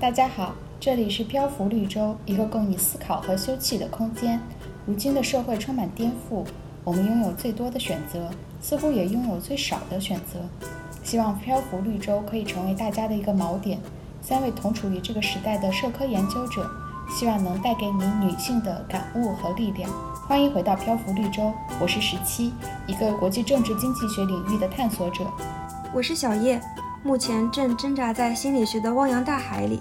大家好，这里是漂浮绿洲，一个供你思考和休憩的空间。如今的社会充满颠覆，我们拥有最多的选择，似乎也拥有最少的选择。希望漂浮绿洲可以成为大家的一个锚点。三位同处于这个时代的社科研究者，希望能带给你女性的感悟和力量。欢迎回到漂浮绿洲，我是十七，一个国际政治经济学领域的探索者。我是小叶，目前正挣扎在心理学的汪洋大海里。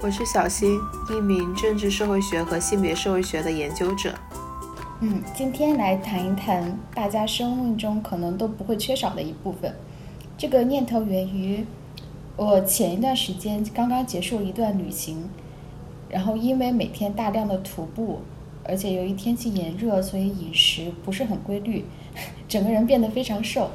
我是小新，一名政治社会学和性别社会学的研究者。嗯，今天来谈一谈大家生命中可能都不会缺少的一部分。这个念头源于我前一段时间刚刚结束了一段旅行，然后因为每天大量的徒步，而且由于天气炎热，所以饮食不是很规律，整个人变得非常瘦。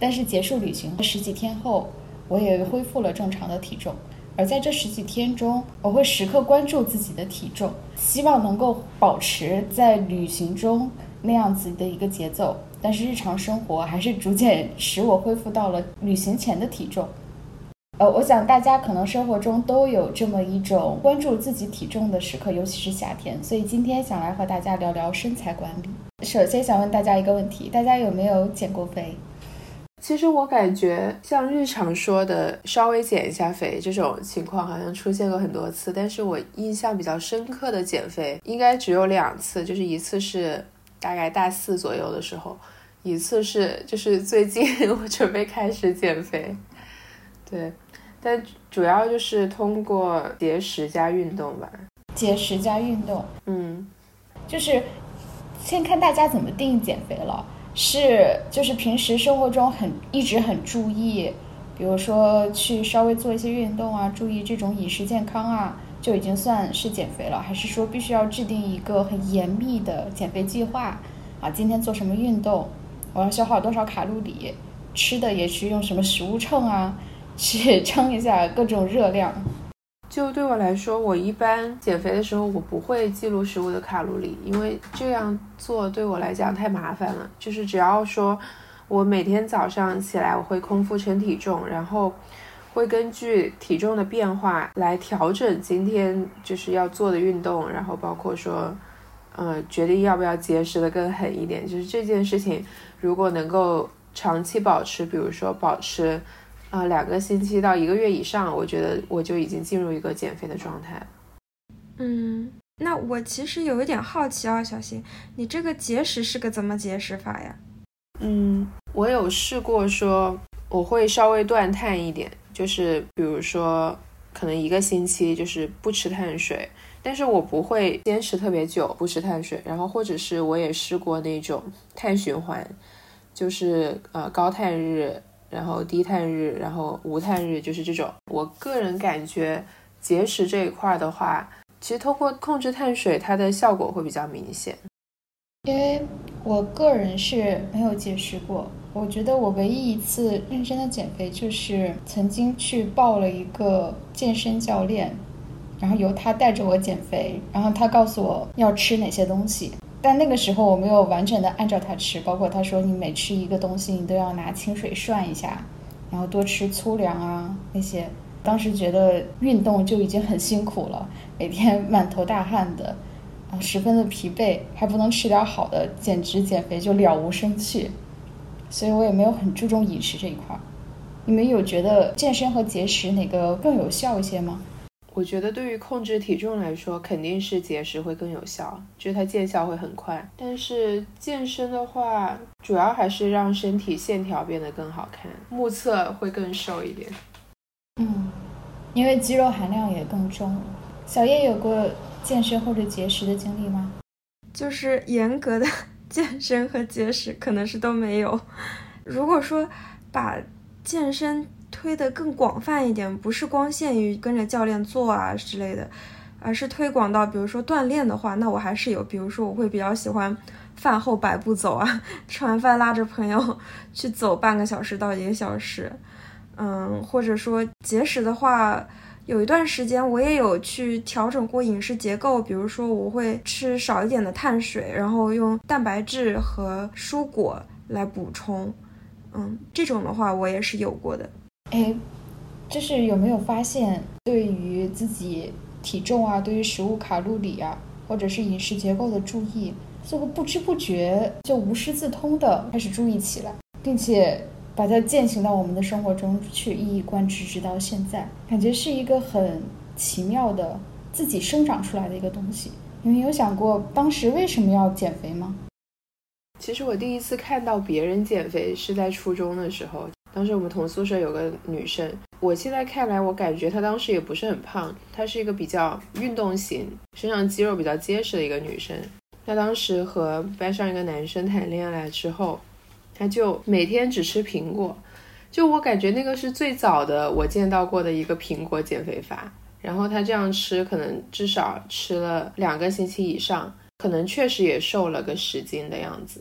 但是结束旅行十几天后，我也恢复了正常的体重。而在这十几天中，我会时刻关注自己的体重，希望能够保持在旅行中那样子的一个节奏。但是日常生活还是逐渐使我恢复到了旅行前的体重。呃，我想大家可能生活中都有这么一种关注自己体重的时刻，尤其是夏天。所以今天想来和大家聊聊身材管理。首先想问大家一个问题：大家有没有减过肥？其实我感觉像日常说的稍微减一下肥这种情况，好像出现过很多次。但是我印象比较深刻的减肥，应该只有两次，就是一次是大概大四左右的时候，一次是就是最近 我准备开始减肥。对，但主要就是通过节食加运动吧。节食加运动，嗯，就是先看大家怎么定义减肥了。是，就是平时生活中很一直很注意，比如说去稍微做一些运动啊，注意这种饮食健康啊，就已经算是减肥了。还是说必须要制定一个很严密的减肥计划啊？今天做什么运动？我要消耗多少卡路里？吃的也去用什么食物秤啊，去 称一下各种热量。就对我来说，我一般减肥的时候，我不会记录食物的卡路里，因为这样做对我来讲太麻烦了。就是只要说，我每天早上起来，我会空腹称体重，然后会根据体重的变化来调整今天就是要做的运动，然后包括说，呃，决定要不要节食的更狠一点。就是这件事情，如果能够长期保持，比如说保持。啊，两个星期到一个月以上，我觉得我就已经进入一个减肥的状态。嗯，那我其实有一点好奇啊，小新，你这个节食是个怎么节食法呀？嗯，我有试过说我会稍微断碳一点，就是比如说可能一个星期就是不吃碳水，但是我不会坚持特别久不吃碳水。然后或者是我也试过那种碳循环，就是呃高碳日。然后低碳日，然后无碳日，就是这种。我个人感觉节食这一块的话，其实通过控制碳水，它的效果会比较明显。因为我个人是没有节食过，我觉得我唯一一次认真的减肥，就是曾经去报了一个健身教练，然后由他带着我减肥，然后他告诉我要吃哪些东西。但那个时候我没有完整的按照它吃，包括他说你每吃一个东西，你都要拿清水涮一下，然后多吃粗粮啊那些。当时觉得运动就已经很辛苦了，每天满头大汗的，啊，十分的疲惫，还不能吃点好的，简直减肥就了无生趣。所以我也没有很注重饮食这一块。你们有觉得健身和节食哪个更有效一些吗？我觉得对于控制体重来说，肯定是节食会更有效，就是它见效会很快。但是健身的话，主要还是让身体线条变得更好看，目测会更瘦一点。嗯，因为肌肉含量也更重。小叶有过健身或者节食的经历吗？就是严格的 健身和节食可能是都没有。如果说把健身推的更广泛一点，不是光限于跟着教练做啊之类的，而是推广到，比如说锻炼的话，那我还是有，比如说我会比较喜欢饭后百步走啊，吃完饭拉着朋友 去走半个小时到一个小时，嗯，或者说节食的话，有一段时间我也有去调整过饮食结构，比如说我会吃少一点的碳水，然后用蛋白质和蔬果来补充，嗯，这种的话我也是有过的。哎，就是有没有发现，对于自己体重啊，对于食物卡路里啊，或者是饮食结构的注意，似乎不知不觉就无师自通的开始注意起来，并且把它践行到我们的生活中去，一以贯之，直到现在，感觉是一个很奇妙的自己生长出来的一个东西。你们有想过当时为什么要减肥吗？其实我第一次看到别人减肥是在初中的时候，当时我们同宿舍有个女生，我现在看来，我感觉她当时也不是很胖，她是一个比较运动型，身上肌肉比较结实的一个女生。她当时和班上一个男生谈恋爱之后，她就每天只吃苹果，就我感觉那个是最早的我见到过的一个苹果减肥法。然后她这样吃，可能至少吃了两个星期以上。可能确实也瘦了个十斤的样子，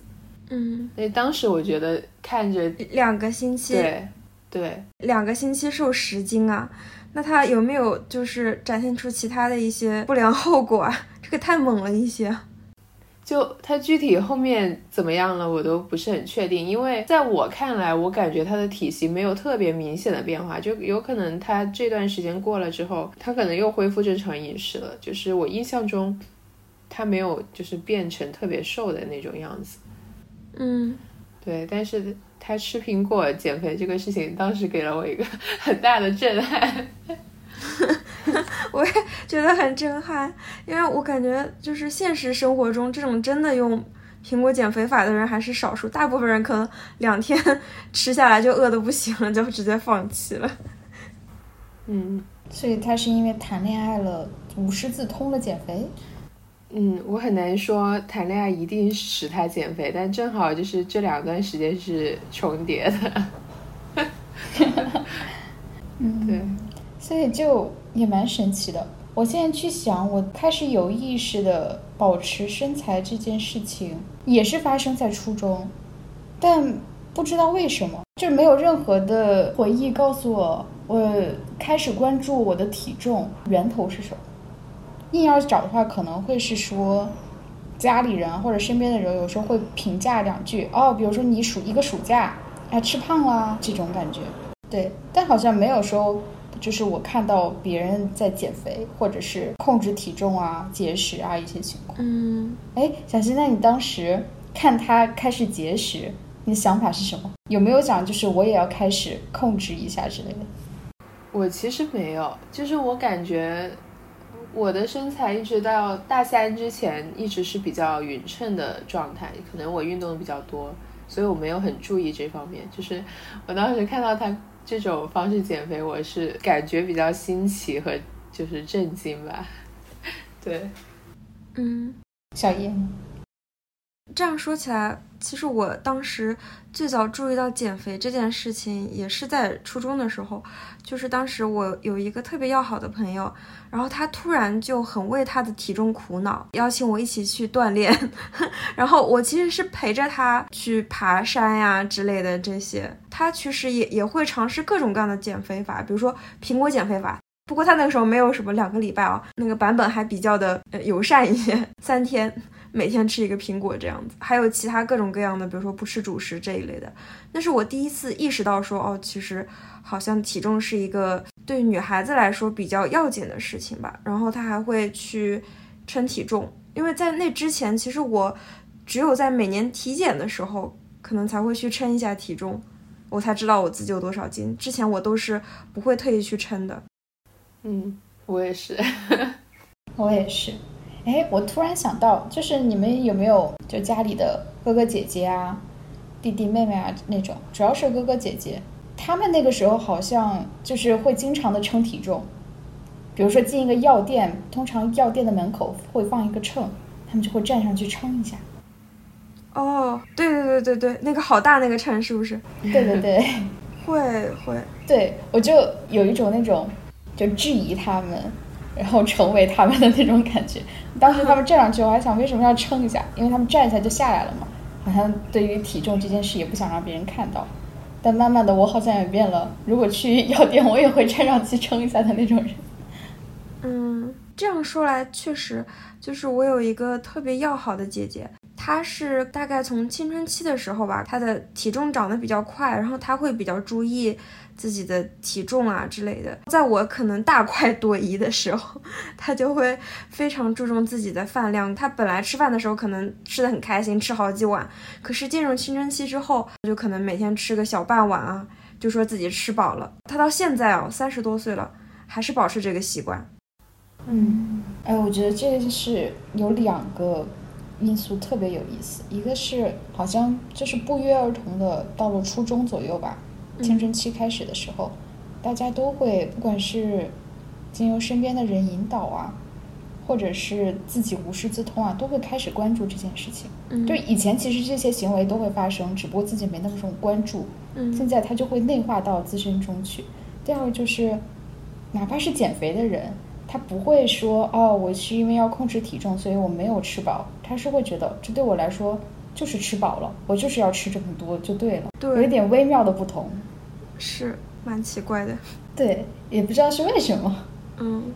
嗯，所以当时我觉得看着两个星期，对对，两个星期瘦十斤啊，那他有没有就是展现出其他的一些不良后果啊？这个太猛了一些。就他具体后面怎么样了，我都不是很确定，因为在我看来，我感觉他的体型没有特别明显的变化，就有可能他这段时间过了之后，他可能又恢复正常饮食了，就是我印象中。他没有就是变成特别瘦的那种样子，嗯，对，但是他吃苹果减肥这个事情，当时给了我一个 很大的震撼，我也觉得很震撼，因为我感觉就是现实生活中这种真的用苹果减肥法的人还是少数，大部分人可能两天 吃下来就饿得不行了，就直接放弃了。嗯，所以他是因为谈恋爱了，无师自通了减肥。嗯，我很难说谈恋爱一定使他减肥，但正好就是这两段时间是重叠的。嗯，对，所以就也蛮神奇的。我现在去想，我开始有意识的保持身材这件事情，也是发生在初中，但不知道为什么，就没有任何的回忆告诉我，我开始关注我的体重源头是什么。硬要找的话，可能会是说家里人或者身边的人有时候会评价两句哦，比如说你暑一个暑假哎吃胖啦这种感觉，对，但好像没有说就是我看到别人在减肥或者是控制体重啊节食啊一些情况。嗯，哎，小新，那你当时看他开始节食，你的想法是什么？有没有想就是我也要开始控制一下之类的？我其实没有，就是我感觉。我的身材一直到大三之前一直是比较匀称的状态，可能我运动的比较多，所以我没有很注意这方面。就是我当时看到他这种方式减肥，我是感觉比较新奇和就是震惊吧。对，嗯，小叶，这样说起来，其实我当时最早注意到减肥这件事情，也是在初中的时候。就是当时我有一个特别要好的朋友，然后他突然就很为他的体重苦恼，邀请我一起去锻炼。然后我其实是陪着他去爬山呀之类的这些。他其实也也会尝试各种各样的减肥法，比如说苹果减肥法。不过他那个时候没有什么两个礼拜啊，那个版本还比较的呃友善一些，三天。每天吃一个苹果这样子，还有其他各种各样的，比如说不吃主食这一类的。那是我第一次意识到说，哦，其实好像体重是一个对女孩子来说比较要紧的事情吧。然后她还会去称体重，因为在那之前，其实我只有在每年体检的时候，可能才会去称一下体重，我才知道我自己有多少斤。之前我都是不会特意去称的。嗯，我也是，我也是。哎，我突然想到，就是你们有没有就家里的哥哥姐姐啊、弟弟妹妹啊那种，主要是哥哥姐姐，他们那个时候好像就是会经常的称体重，比如说进一个药店，通常药店的门口会放一个秤，他们就会站上去称一下。哦，对对对对对，那个好大那个秤是不是？对对对，会会，对我就有一种那种就质疑他们。然后成为他们的那种感觉。当时他们站上去，我还想为什么要撑一下，因为他们站一下就下来了嘛。好像对于体重这件事也不想让别人看到。但慢慢的，我好像也变了。如果去药店，我也会站上去称一下的那种人。嗯，这样说来确实，就是我有一个特别要好的姐姐，她是大概从青春期的时候吧，她的体重长得比较快，然后她会比较注意自己的体重啊之类的。在我可能大快朵颐的时候，他就会非常注重自己的饭量。他本来吃饭的时候可能吃的很开心，吃好几碗，可是进入青春期之后，就可能每天吃个小半碗啊，就说自己吃饱了。他到现在哦，三十多岁了，还是保持这个习惯。嗯，哎，我觉得这个是有两个因素特别有意思，一个是好像就是不约而同的到了初中左右吧，青春期开始的时候，大家都会不管是经由身边的人引导啊，或者是自己无师自通啊，都会开始关注这件事情。嗯，就以前其实这些行为都会发生，只不过自己没那么重关注。嗯，现在他就会内化到自身中去。第二个就是，哪怕是减肥的人，他不会说哦，我是因为要控制体重，所以我没有吃饱。他是会觉得这对我来说就是吃饱了，我就是要吃这么多就对了，对有一，点微妙的不同。是蛮奇怪的。对，也不知道是为什么。嗯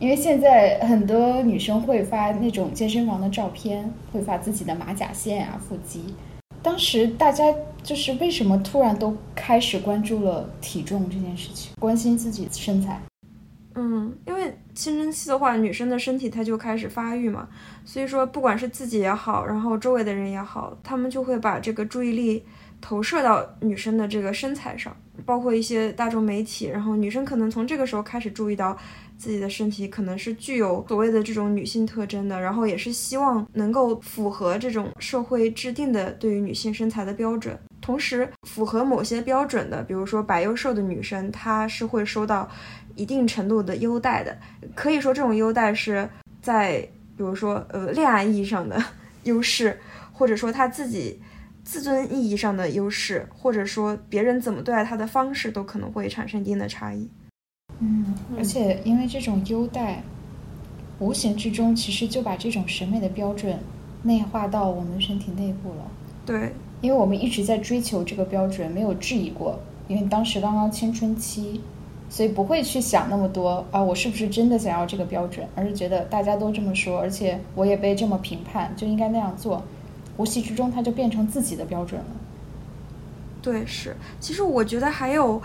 因为现在很多女生会发那种健身房的照片，会发自己的马甲线啊、腹肌。当时大家就是为什么突然都开始关注了体重这件事情，关心自己的身材？嗯，因为青春期的话，女生的身体它就开始发育嘛，所以说不管是自己也好，然后周围的人也好，他们就会把这个注意力投射到女生的这个身材上，包括一些大众媒体，然后女生可能从这个时候开始注意到自己的身体可能是具有所谓的这种女性特征的，然后也是希望能够符合这种社会制定的对于女性身材的标准。同时，符合某些标准的，比如说白幼瘦的女生，她是会收到一定程度的优待的。可以说，这种优待是在比如说呃恋爱意义上的 优势，或者说他自己自尊意义上的优势，或者说别人怎么对待他的方式，都可能会产生一定的差异。嗯，而且因为这种优待，无形之中其实就把这种审美的标准内化到我们身体内部了。对，因为我们一直在追求这个标准，没有质疑过。因为当时刚刚青春期，所以不会去想那么多啊，我是不是真的想要这个标准，而是觉得大家都这么说，而且我也被这么评判，就应该那样做。无形之中，它就变成自己的标准了。对，是。其实我觉得还有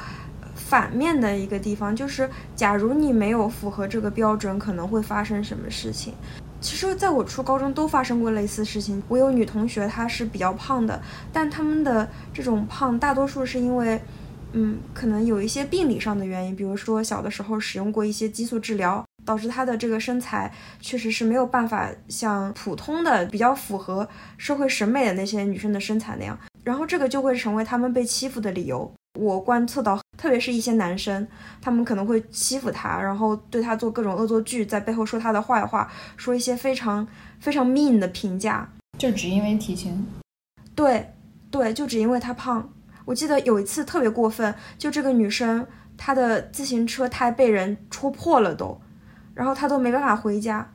反面的一个地方，就是假如你没有符合这个标准，可能会发生什么事情。其实，在我初高中都发生过类似事情。我有女同学，她是比较胖的，但她们的这种胖大多数是因为，嗯，可能有一些病理上的原因，比如说小的时候使用过一些激素治疗，导致她的这个身材确实是没有办法像普通的比较符合社会审美的那些女生的身材那样。然后这个就会成为他们被欺负的理由。我观测到，特别是一些男生，他们可能会欺负她，然后对她做各种恶作剧，在背后说她的坏话，说一些非常非常 mean 的评价。就只因为体型，对，对，就只因为她胖。我记得有一次特别过分，就这个女生她的自行车胎被人戳破了都，然后她都没办法回家。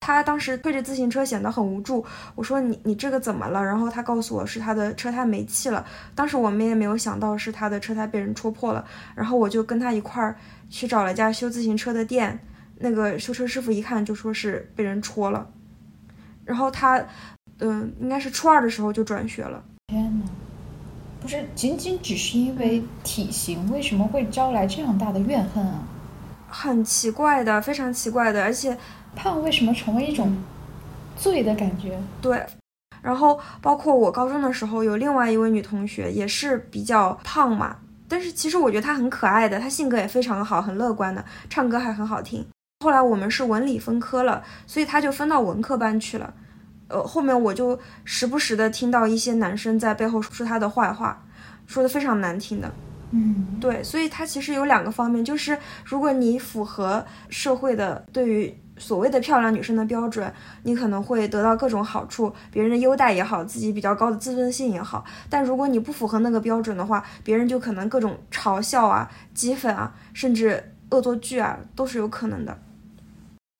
她当时推着自行车显得很无助。我说你你这个怎么了？然后她告诉我是她的车胎没气了。当时我们也没有想到是她的车胎被人戳破了。然后我就跟她一块儿去找了家修自行车的店，那个修车师傅一看就说是被人戳了。然后她，嗯，应该是初二的时候就转学了。天哪！不是仅仅只是因为体型，为什么会招来这样大的怨恨啊？很奇怪的，非常奇怪的，而且胖为什么成为一种罪的感觉？对，然后包括我高中的时候，有另外一位女同学也是比较胖嘛，但是其实我觉得她很可爱的，她性格也非常好，很乐观的，唱歌还很好听。后来我们是文理分科了，所以她就分到文科班去了。呃，后面我就时不时的听到一些男生在背后说她的坏话，说的非常难听的。嗯，对，所以它其实有两个方面，就是如果你符合社会的对于所谓的漂亮女生的标准，你可能会得到各种好处，别人的优待也好，自己比较高的自尊心也好。但如果你不符合那个标准的话，别人就可能各种嘲笑啊、讥讽啊，甚至恶作剧啊，都是有可能的。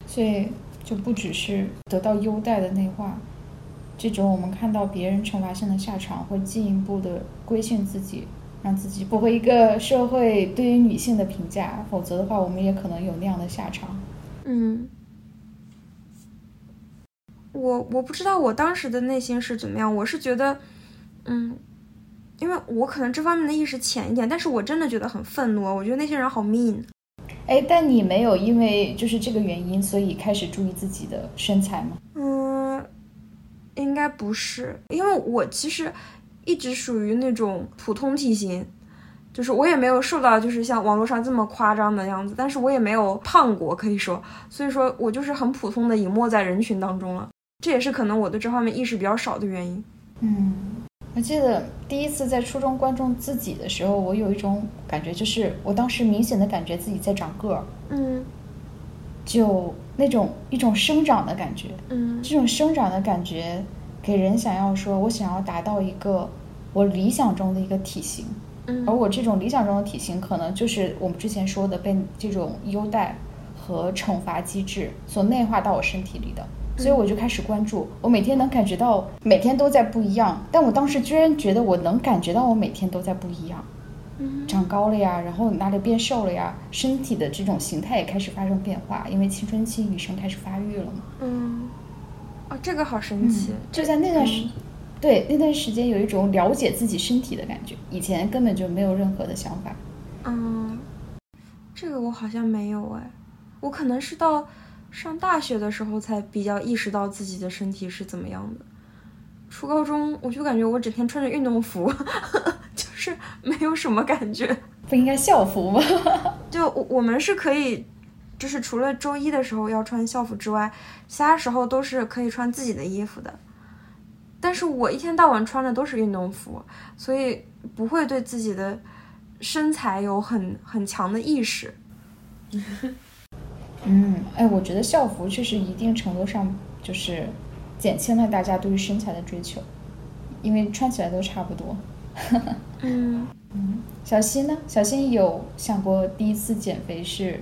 所以就不只是得到优待的内化，这种我们看到别人惩罚性的下场，会进一步的规训自己。让自己符合一个社会对于女性的评价，否则的话，我们也可能有那样的下场。嗯，我我不知道我当时的内心是怎么样，我是觉得，嗯，因为我可能这方面的意识浅一点，但是我真的觉得很愤怒，我觉得那些人好 mean。哎，但你没有因为就是这个原因，所以开始注意自己的身材吗？嗯，应该不是，因为我其实一直属于那种普通体型，就是我也没有瘦到就是像网络上这么夸张的样子，但是我也没有胖过，可以说，所以说我就是很普通的隐没在人群当中了，这也是可能我对这方面意识比较少的原因。嗯。我记得第一次在初中观众自己的时候，我有一种感觉，就是我当时明显的感觉自己在长个儿，嗯，就那种一种生长的感觉，嗯，这种生长的感觉给人想要说，我想要达到一个我理想中的一个体型，嗯，而我这种理想中的体型，可能就是我们之前说的被这种优待和惩罚机制所内化到我身体里的。所以我就开始关注，我每天能感觉到每天都在不一样，但我当时居然觉得我能感觉到我每天都在不一样，长高了呀，然后哪里变瘦了呀，身体的这种形态也开始发生变化，因为青春期女生开始发育了嘛。嗯，哦，这个好神奇，就在那段时，对那段时间有一种了解自己身体的感觉，以前根本就没有任何的想法。嗯，这个我好像没有哎，我可能是到。上大学的时候才比较意识到自己的身体是怎么样的。初高中我就感觉我整天穿着运动服，就是没有什么感觉。不应该校服吗？就我我们是可以，就是除了周一的时候要穿校服之外，其他时候都是可以穿自己的衣服的。但是我一天到晚穿的都是运动服，所以不会对自己的身材有很很强的意识。嗯，哎，我觉得校服确实一定程度上就是减轻了大家对于身材的追求，因为穿起来都差不多。嗯嗯，小新呢？小新有想过第一次减肥是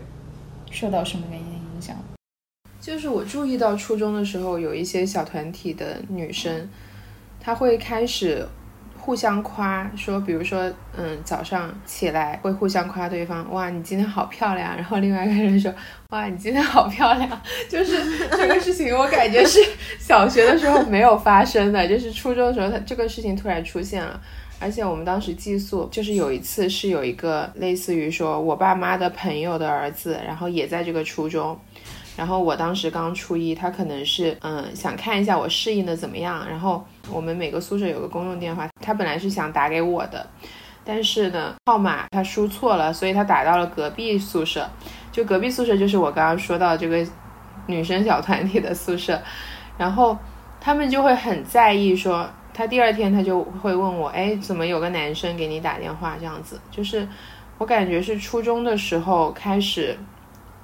受到什么原因的影响？就是我注意到初中的时候，有一些小团体的女生，她会开始。互相夸说，比如说，嗯，早上起来会互相夸对方，哇，你今天好漂亮。然后另外一个人说，哇，你今天好漂亮。就是这个事情，我感觉是小学的时候没有发生的，就是初中的时候，他这个事情突然出现了。而且我们当时寄宿，就是有一次是有一个类似于说我爸妈的朋友的儿子，然后也在这个初中。然后我当时刚初一，他可能是嗯想看一下我适应的怎么样。然后我们每个宿舍有个公用电话，他本来是想打给我的，但是呢号码他输错了，所以他打到了隔壁宿舍。就隔壁宿舍就是我刚刚说到这个女生小团体的宿舍。然后他们就会很在意，说他第二天他就会问我，哎，怎么有个男生给你打电话这样子？就是我感觉是初中的时候开始。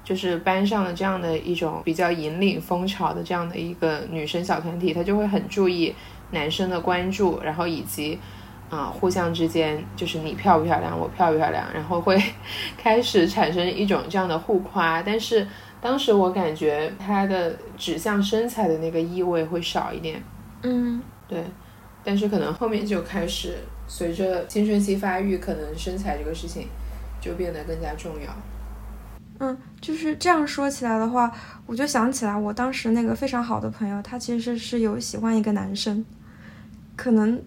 就是班上的这样的一种比较引领风潮的这样的一个女生小团体，她就会很注意男生的关注，然后以及啊互相之间就是你漂不漂亮，我漂不漂亮，然后会 开始产生一种这样的互夸。但是当时我感觉它的指向身材的那个意味会少一点。嗯，对。但是可能后面就开始随着青春期发育，可能身材这个事情就变得更加重要。嗯，就是这样说起来的话，我就想起来我当时那个非常好的朋友，他其实是有喜欢一个男生，可能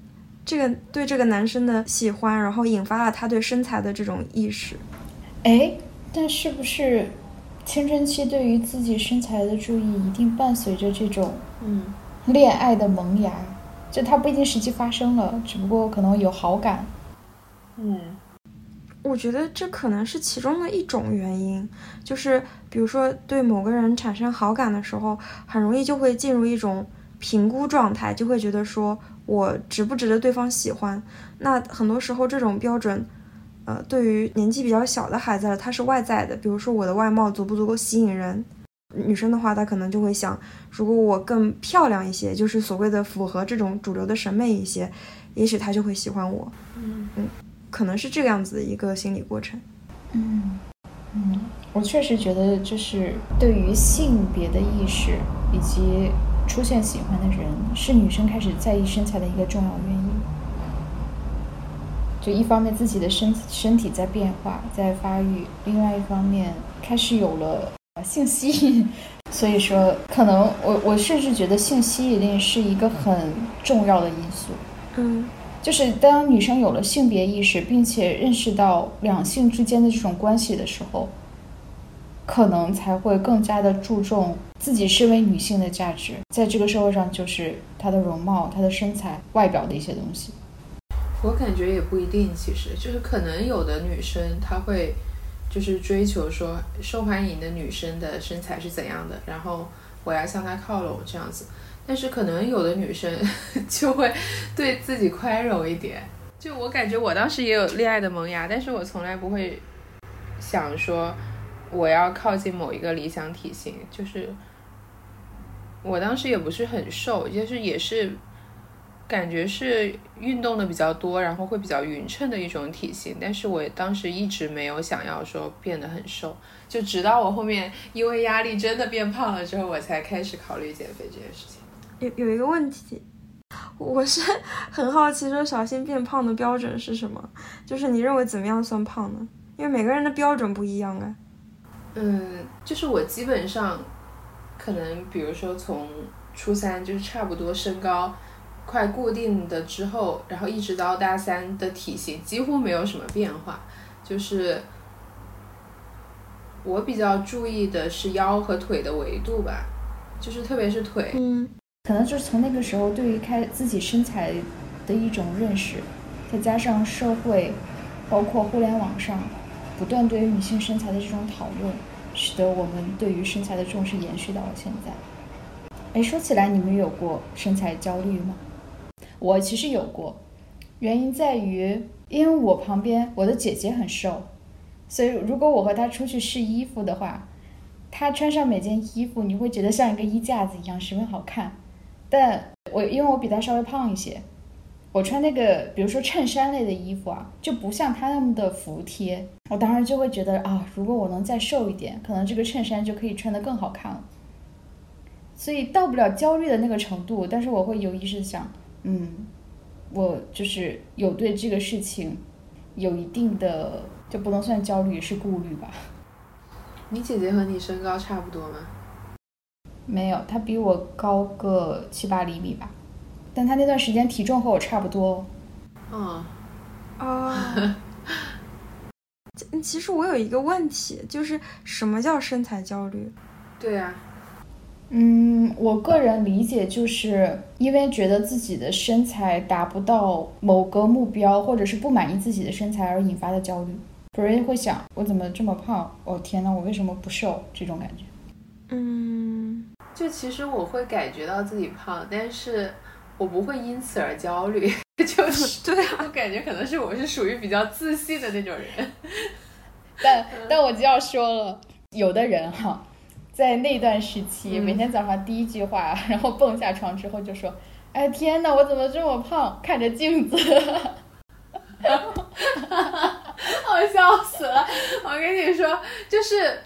这个对这个男生的喜欢，然后引发了他对身材的这种意识。哎，但是不是青春期对于自己身材的注意，一定伴随着这种嗯恋爱的萌芽？就它不一定实际发生了，只不过可能有好感。嗯。我觉得这可能是其中的一种原因，就是比如说对某个人产生好感的时候，很容易就会进入一种评估状态，就会觉得说我值不值得对方喜欢。那很多时候这种标准，呃，对于年纪比较小的孩子，他是外在的，比如说我的外貌足不足够吸引人。女生的话，她可能就会想，如果我更漂亮一些，就是所谓的符合这种主流的审美一些，也许他就会喜欢我。嗯嗯。可能是这个样子的一个心理过程。嗯嗯，我确实觉得，就是对于性别的意识以及出现喜欢的人，是女生开始在意身材的一个重要原因。就一方面自己的身身体在变化，在发育；另外一方面开始有了性吸引，所以说，可能我我甚至觉得性吸引力是一个很重要的因素。嗯，就是当女生有了性别意识，并且认识到两性之间的这种关系的时候，可能才会更加的注重自己身为女性的价值，在这个社会上，就是她的容貌、她的身材、外表的一些东西。我感觉也不一定，其实就是可能有的女生她会就是追求说受欢迎的女生的身材是怎样的，然后我要向她靠拢这样子。但是可能有的女生 就会对自己宽容一点。就我感觉我当时也有恋爱的萌芽，但是我从来不会想说我要靠近某一个理想体型。就是我当时也不是很瘦，就是也是。感觉是运动的比较多，然后会比较匀称的一种体型，但是我当时一直没有想要说变得很瘦，就直到我后面因为压力真的变胖了之后，我才开始考虑减肥这件事情。有有一个问题，我是很好奇，说小新变胖的标准是什么？就是你认为怎么样算胖呢？因为每个人的标准不一样啊。嗯，就是我基本上可能，比如说从初三就是差不多身高。快固定的之后，然后一直到大三的体型几乎没有什么变化，就是我比较注意的是腰和腿的维度吧，就是特别是腿，嗯，可能就是从那个时候对于开自己身材的一种认识，再加上社会，包括互联网上不断对于女性身材的这种讨论，使得我们对于身材的重视延续到了现在。哎，说起来，你们有过身材焦虑吗？我其实有过，原因在于，因为我旁边我的姐姐很瘦，所以如果我和她出去试衣服的话，她穿上每件衣服，你会觉得像一个衣架子一样，十分好看。但我因为我比她稍微胖一些，我穿那个比如说衬衫类的衣服啊，就不像她那么的服帖。我当时就会觉得啊，如果我能再瘦一点，可能这个衬衫就可以穿得更好看了。所以到不了焦虑的那个程度，但是我会有意识的想。嗯，我就是有对这个事情有一定的，就不能算焦虑，是顾虑吧。你姐姐和你身高差不多吗？没有，她比我高个七八厘米吧，但她那段时间体重和我差不多。哦，啊。其实我有一个问题，就是什么叫身材焦虑？对呀。嗯，我个人理解就是因为觉得自己的身材达不到某个目标，或者是不满意自己的身材而引发的焦虑。有人会想，我怎么这么胖？哦天呐，我为什么不瘦？这种感觉。嗯，就其实我会感觉到自己胖，但是我不会因此而焦虑。就是 对啊我感觉可能是我是属于比较自信的那种人。但但我就要说了，有的人哈。在那段时期，每天早上第一句话，然后蹦下床之后就说：“哎天哪，我怎么这么胖？”看着镜子，我笑死了。我跟你说，就是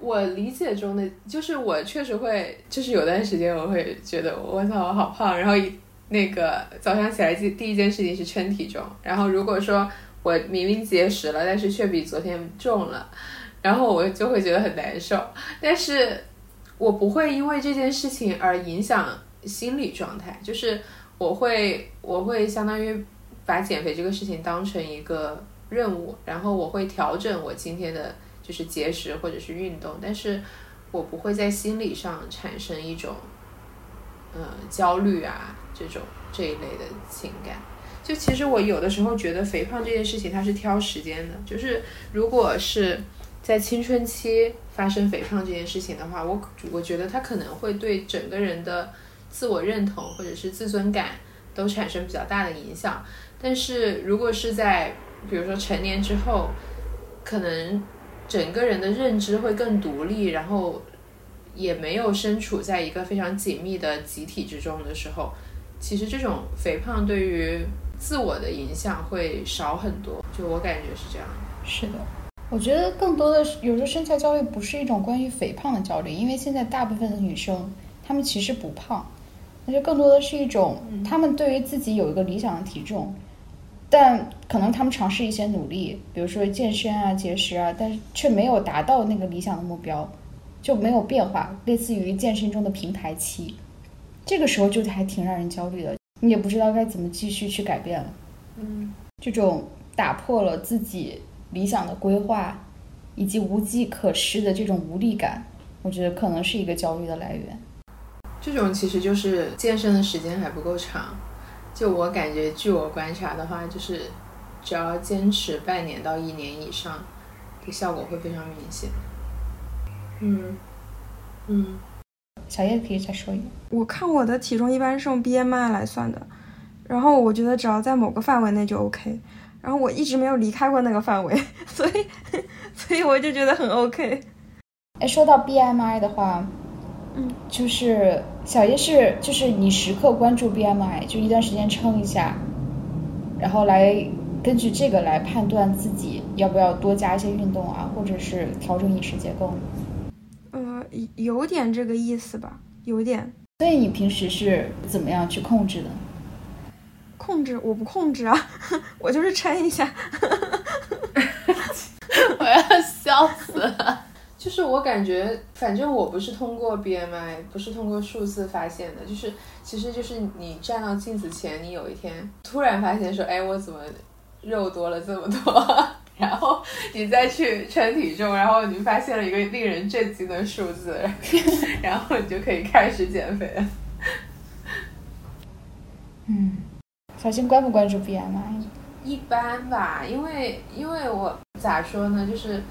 我理解中的，就是我确实会，就是有段时间我会觉得我操，我好胖。然后一那个早上起来第第一件事情是称体重，然后如果说我明明节食了，但是却比昨天重了。然后我就会觉得很难受，但是我不会因为这件事情而影响心理状态，就是我会我会相当于把减肥这个事情当成一个任务，然后我会调整我今天的就是节食或者是运动，但是我不会在心理上产生一种呃焦虑啊这种这一类的情感。就其实我有的时候觉得肥胖这件事情它是挑时间的，就是如果是。在青春期发生肥胖这件事情的话，我我觉得它可能会对整个人的自我认同或者是自尊感都产生比较大的影响。但是如果是在比如说成年之后，可能整个人的认知会更独立，然后也没有身处在一个非常紧密的集体之中的时候，其实这种肥胖对于自我的影响会少很多。就我感觉是这样。是的。我觉得更多的是，有时候身材焦虑不是一种关于肥胖的焦虑，因为现在大部分的女生，她们其实不胖，那就更多的是一种，她们对于自己有一个理想的体重，但可能她们尝试一些努力，比如说健身啊、节食啊，但是却没有达到那个理想的目标，就没有变化，类似于健身中的平台期。这个时候就还挺让人焦虑的，你也不知道该怎么继续去改变了。嗯，这种打破了自己理想的规划，以及无计可施的这种无力感，我觉得可能是一个焦虑的来源。这种其实就是健身的时间还不够长。就我感觉，据我观察的话，就是只要坚持半年到一年以上，这效果会非常明显。嗯嗯，小叶可以再说一个。我看我的体重一般是用 BMI 来算的，然后我觉得只要在某个范围内就 OK，然后我一直没有离开过那个范围，所以 所以我就觉得很 OK。哎，说到 BMI 的话，嗯，就是小叶是就是你时刻关注 BMI，就一段时间称一下，然后来根据这个来判断自己要不要多加一些运动啊，或者是调整饮食结构。呃，有点这个意思吧，有点。所以你平时是怎么样去控制的？控制我不控制啊，我就是撑一下。我要笑死了。就是我感觉，反正我不是通过 BMI，不是通过数字发现的，就是其实就是你站到镜子前，你有一天突然发现说，哎，我怎么肉多了这么多？然后你再去称体重，然后你发现了一个令人震惊的数字，然后你就可以开始减肥了。嗯，小新关不关注 BMI？一般吧，因为因为我咋说呢，就是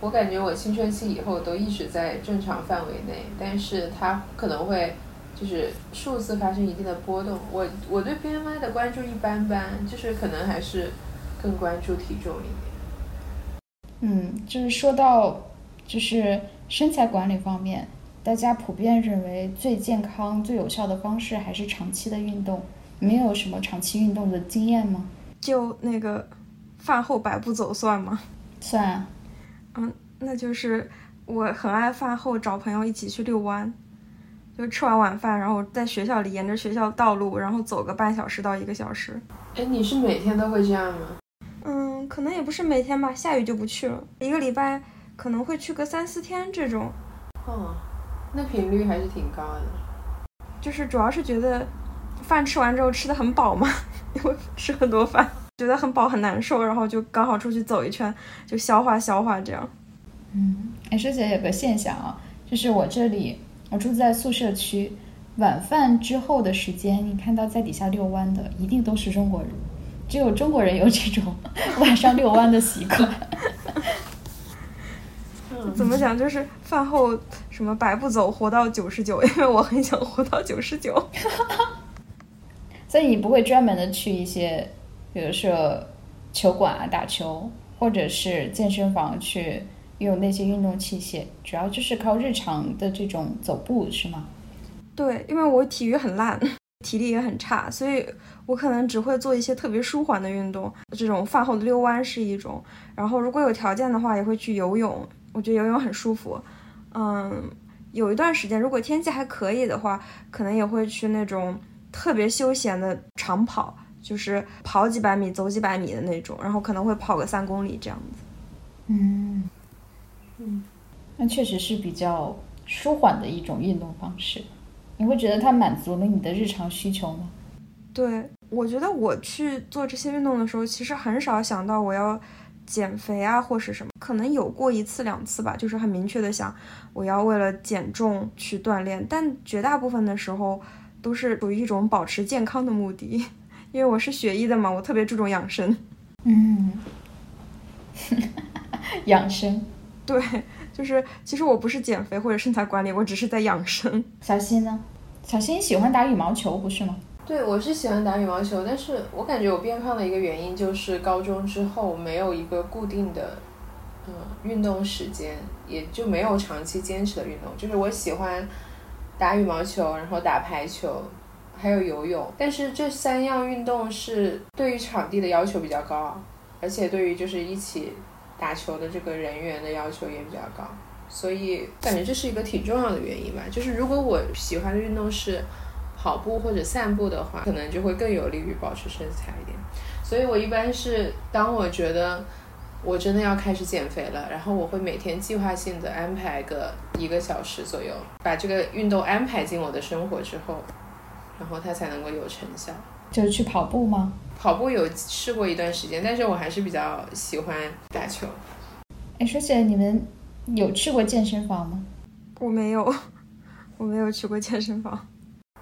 我感觉我青春期以后都一直在正常范围内，但是它可能会就是数字发生一定的波动。我我对 BMI 的关注一般般，就是可能还是更关注体重一点。嗯，就是说到就是身材管理方面，大家普遍认为最健康、最有效的方式还是长期的运动。没有什么长期运动的经验吗？就那个饭后百步走算吗？算啊。嗯，那就是我很爱饭后找朋友一起去遛弯，就吃完晚饭，然后在学校里沿着学校道路，然后走个半小时到一个小时。哎，你是每天都会这样吗？嗯，可能也不是每天吧，下雨就不去了。一个礼拜可能会去个三四天这种。哦，那频率还是挺高的。就是主要是觉得。饭吃完之后吃的很饱嘛，因为 吃很多饭，觉得很饱很难受，然后就刚好出去走一圈，就消化消化这样。嗯，哎，说起来有个现象啊，就是我这里我住在宿舍区，晚饭之后的时间，你看到在底下遛弯的一定都是中国人，只有中国人有这种 晚上遛弯的习惯。怎么讲？就是饭后什么百步走活到九十九，因为我很想活到九十九。所以你不会专门的去一些，比如说球馆啊打球，或者是健身房去用那些运动器械，主要就是靠日常的这种走步，是吗？对，因为我体育很烂，体力也很差，所以我可能只会做一些特别舒缓的运动，这种饭后的遛弯是一种。然后如果有条件的话，也会去游泳，我觉得游泳很舒服。嗯，有一段时间，如果天气还可以的话，可能也会去那种。特别休闲的长跑，就是跑几百米、走几百米的那种，然后可能会跑个三公里这样子。嗯嗯，那确实是比较舒缓的一种运动方式。你会觉得它满足了你的日常需求吗？对，我觉得我去做这些运动的时候，其实很少想到我要减肥啊，或是什么。可能有过一次两次吧，就是很明确的想我要为了减重去锻炼，但绝大部分的时候。都是属于一种保持健康的目的，因为我是学医的嘛，我特别注重养生。嗯，养生，对，就是其实我不是减肥或者身材管理，我只是在养生。小新呢？小新喜欢打羽毛球，不是吗？对，我是喜欢打羽毛球，但是我感觉我变胖的一个原因就是高中之后没有一个固定的嗯运动时间，也就没有长期坚持的运动，就是我喜欢。打羽毛球，然后打排球，还有游泳。但是这三样运动是对于场地的要求比较高，而且对于就是一起打球的这个人员的要求也比较高，所以感觉这是一个挺重要的原因吧。就是如果我喜欢的运动是跑步或者散步的话，可能就会更有利于保持身材一点。所以我一般是当我觉得我真的要开始减肥了，然后我会每天计划性的安排个一个小时左右，把这个运动安排进我的生活之后，然后它才能够有成效。就是去跑步吗？跑步有试过一段时间，但是我还是比较喜欢打球。哎，说起来，你们有去过健身房吗？我没有，我没有去过健身房。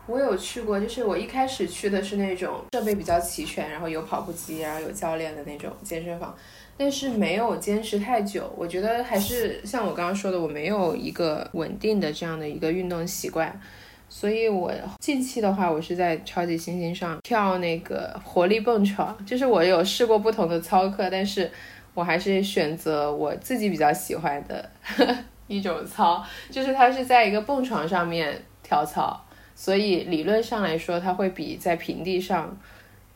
我有去过，就是我一开始去的是那种设备比较齐全，然后有跑步机，然后有教练的那种健身房，但是没有坚持太久。我觉得还是像我刚刚说的，我没有一个稳定的这样的一个运动习惯，所以我近期的话，我是在超级星星上跳那个活力蹦床，就是我有试过不同的操课，但是我还是选择我自己比较喜欢的 一种操，就是它是在一个蹦床上面跳操。所以理论上来说，它会比在平地上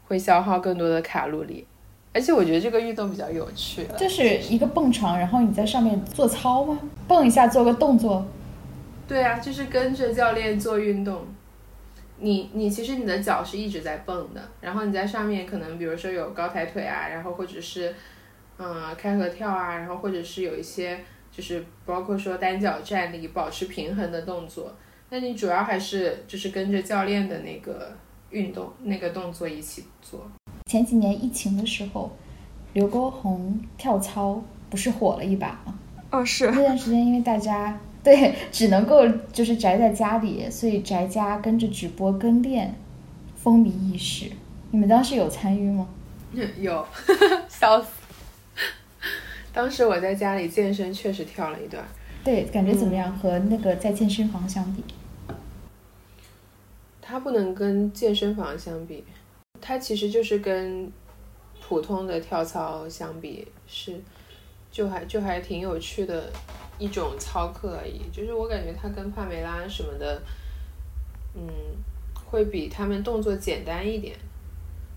会消耗更多的卡路里，而且我觉得这个运动比较有趣。就是一个蹦床，然后你在上面做操吗？蹦一下做个动作。对啊，就是跟着教练做运动。你你其实你的脚是一直在蹦的，然后你在上面可能比如说有高抬腿啊，然后或者是嗯开合跳啊，然后或者是有一些就是包括说单脚站立保持平衡的动作。那你主要还是就是跟着教练的那个运动那个动作一起做。前几年疫情的时候，刘畊宏跳操不是火了一把吗？哦，是那段时间，因为大家对只能够就是宅在家里，所以宅家跟着直播跟练，风靡一时。你们当时有参与吗？有，笑死！当时我在家里健身，确实跳了一段。对，感觉怎么样？和那个在健身房相比？它不能跟健身房相比，它其实就是跟普通的跳操相比，是就还就还挺有趣的一种操课而已。就是我感觉它跟帕梅拉什么的，嗯，会比他们动作简单一点，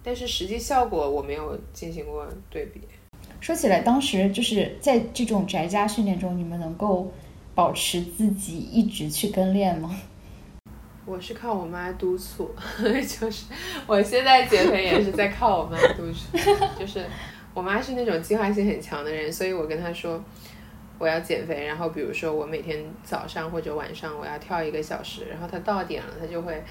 但是实际效果我没有进行过对比。说起来，当时就是在这种宅家训练中，你们能够保持自己一直去跟练吗？我是靠我妈督促，就是我现在减肥也是在靠我妈督促。就是我妈是那种计划性很强的人，所以我跟她说我要减肥，然后比如说我每天早上或者晚上我要跳一个小时，然后她到点了，她就会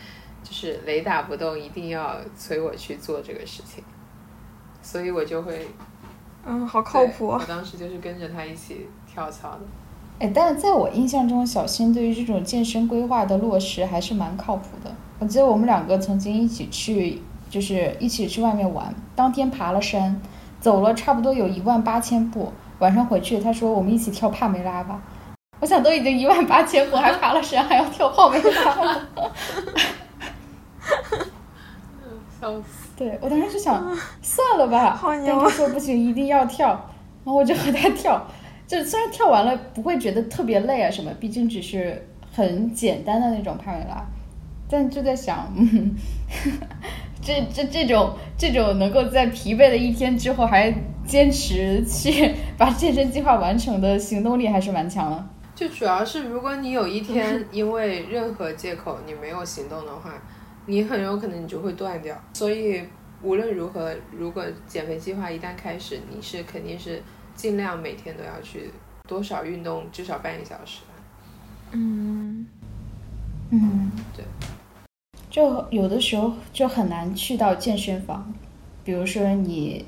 就是雷打不动，一定要催我去做这个事情，所以我就会嗯，好靠谱。我当时就是跟着她一起跳操的。哎，但是在我印象中，小新对于这种健身规划的落实还是蛮靠谱的。我记得我们两个曾经一起去，就是一起去外面玩，当天爬了山，走了差不多有一万八千步。晚上回去，他说我们一起跳帕梅拉吧。我想都已经一万八千步，还爬了山，还要跳帕梅拉。笑死！对我当时就想算了吧，但他说不行，一定要跳，然后我就和他跳。就虽然跳完了不会觉得特别累啊什么，毕竟只是很简单的那种帕梅拉，但就在想，嗯，这这这种这种能够在疲惫的一天之后还坚持去把健身计划完成的行动力还是蛮强的。就主要是如果你有一天 因为任何借口你没有行动的话，你很有可能你就会断掉。所以无论如何，如果减肥计划一旦开始，你是肯定是。尽量每天都要去多少运动，至少半个小时。嗯嗯，对。就有的时候就很难去到健身房，比如说你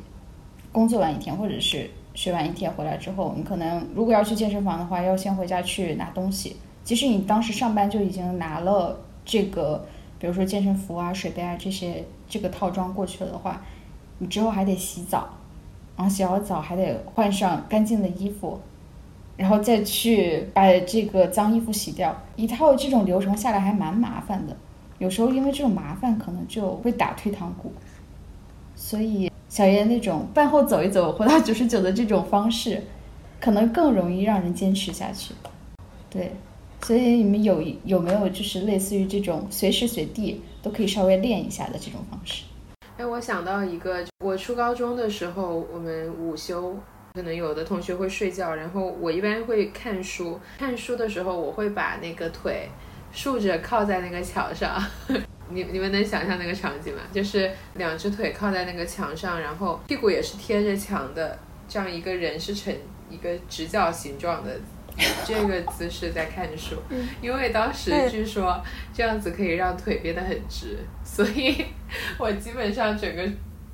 工作完一天，或者是学完一天回来之后，你可能如果要去健身房的话，要先回家去拿东西。即使你当时上班就已经拿了这个，比如说健身服啊、水杯啊这些这个套装过去了的话，你之后还得洗澡。然后洗好澡还得换上干净的衣服，然后再去把这个脏衣服洗掉，一套这种流程下来还蛮麻烦的。有时候因为这种麻烦，可能就会打退堂鼓。所以小叶那种饭后走一走，活到九十九的这种方式，可能更容易让人坚持下去。对，所以你们有有没有就是类似于这种随时随地都可以稍微练一下的这种方式？哎，我想到一个，我初高中的时候，我们午休可能有的同学会睡觉，然后我一般会看书。看书的时候，我会把那个腿竖着靠在那个墙上。你你们能想象那个场景吗？就是两只腿靠在那个墙上，然后屁股也是贴着墙的，这样一个人是呈一个直角形状的 这个姿势在看书，因为当时据说这样子可以让腿变得很直，所以我基本上整个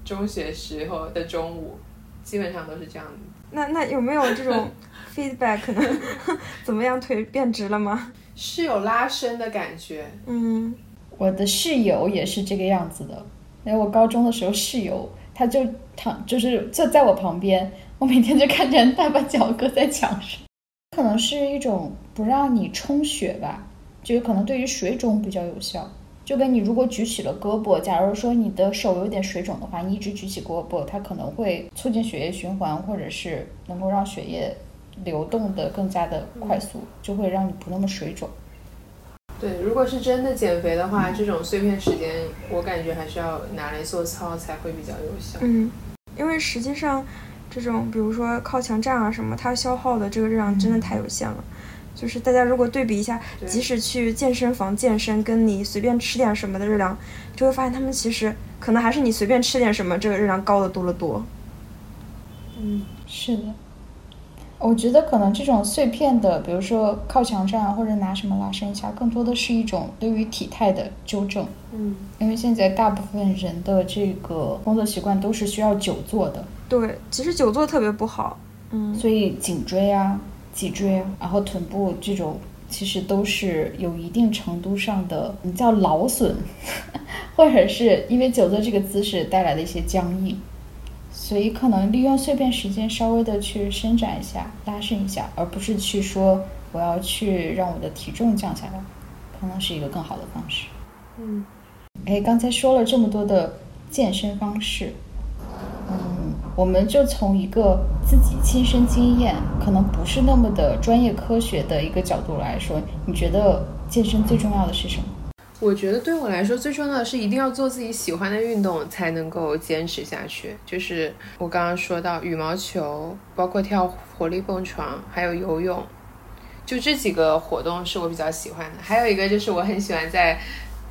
中学时候的中午基本上都是这样子。那那有没有这种 feedback 呢？怎么样，腿变直了吗？是有拉伸的感觉。嗯，我的室友也是这个样子的。因为我高中的时候室友，他就躺，就是坐在我旁边，我每天就看见他把脚搁在墙上，可能是一种不让你充血吧，就是可能对于水肿比较有效。就跟你如果举起了胳膊，假如说你的手有点水肿的话，你一直举起胳膊，它可能会促进血液循环，或者是能够让血液流动的更加的快速，就会让你不那么水肿。对，如果是真的减肥的话，这种碎片时间，我感觉还是要拿来做操才会比较有效。嗯，因为实际上，这种比如说靠墙站啊什么，它消耗的这个热量真的太有限了。就是大家如果对比一下，即使去健身房健身，跟你随便吃点什么的热量，就会发现他们其实可能还是你随便吃点什么，这个热量高的多了多。嗯，是的。我觉得可能这种碎片的，比如说靠墙站或者拿什么拉伸一下，更多的是一种对于体态的纠正。嗯，因为现在大部分人的这个工作习惯都是需要久坐的。对，其实久坐特别不好。嗯，所以颈椎啊。脊椎，然后臀部这种其实都是有一定程度上的，你叫劳损，或者是因为久坐这个姿势带来的一些僵硬，所以可能利用碎片时间稍微的去伸展一下、拉伸一下，而不是去说我要去让我的体重降下来，可能是一个更好的方式。嗯，哎，刚才说了这么多的健身方式。我们就从一个自己亲身经验，可能不是那么的专业科学的一个角度来说，你觉得健身最重要的是什么？我觉得对我来说最重要的是一定要做自己喜欢的运动，才能够坚持下去。就是我刚刚说到羽毛球，包括跳活力蹦床，还有游泳，就这几个活动是我比较喜欢的。还有一个就是我很喜欢在。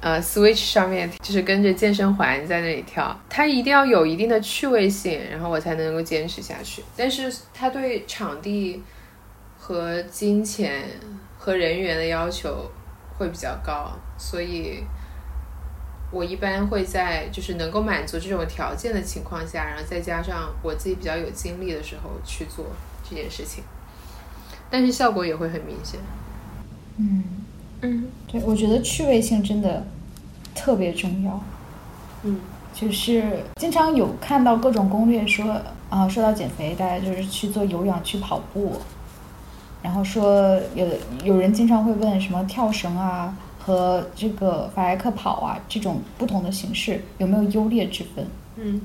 呃，Switch 上面就是跟着健身环在那里跳，它一定要有一定的趣味性，然后我才能够坚持下去。但是它对场地和金钱和人员的要求会比较高，所以我一般会在就是能够满足这种条件的情况下，然后再加上我自己比较有精力的时候去做这件事情，但是效果也会很明显。嗯。嗯，对，我觉得趣味性真的特别重要。嗯，就是经常有看到各种攻略说啊，说到减肥，大家就是去做有氧、去跑步，然后说有有人经常会问什么跳绳啊和这个法莱克跑啊这种不同的形式有没有优劣之分？嗯，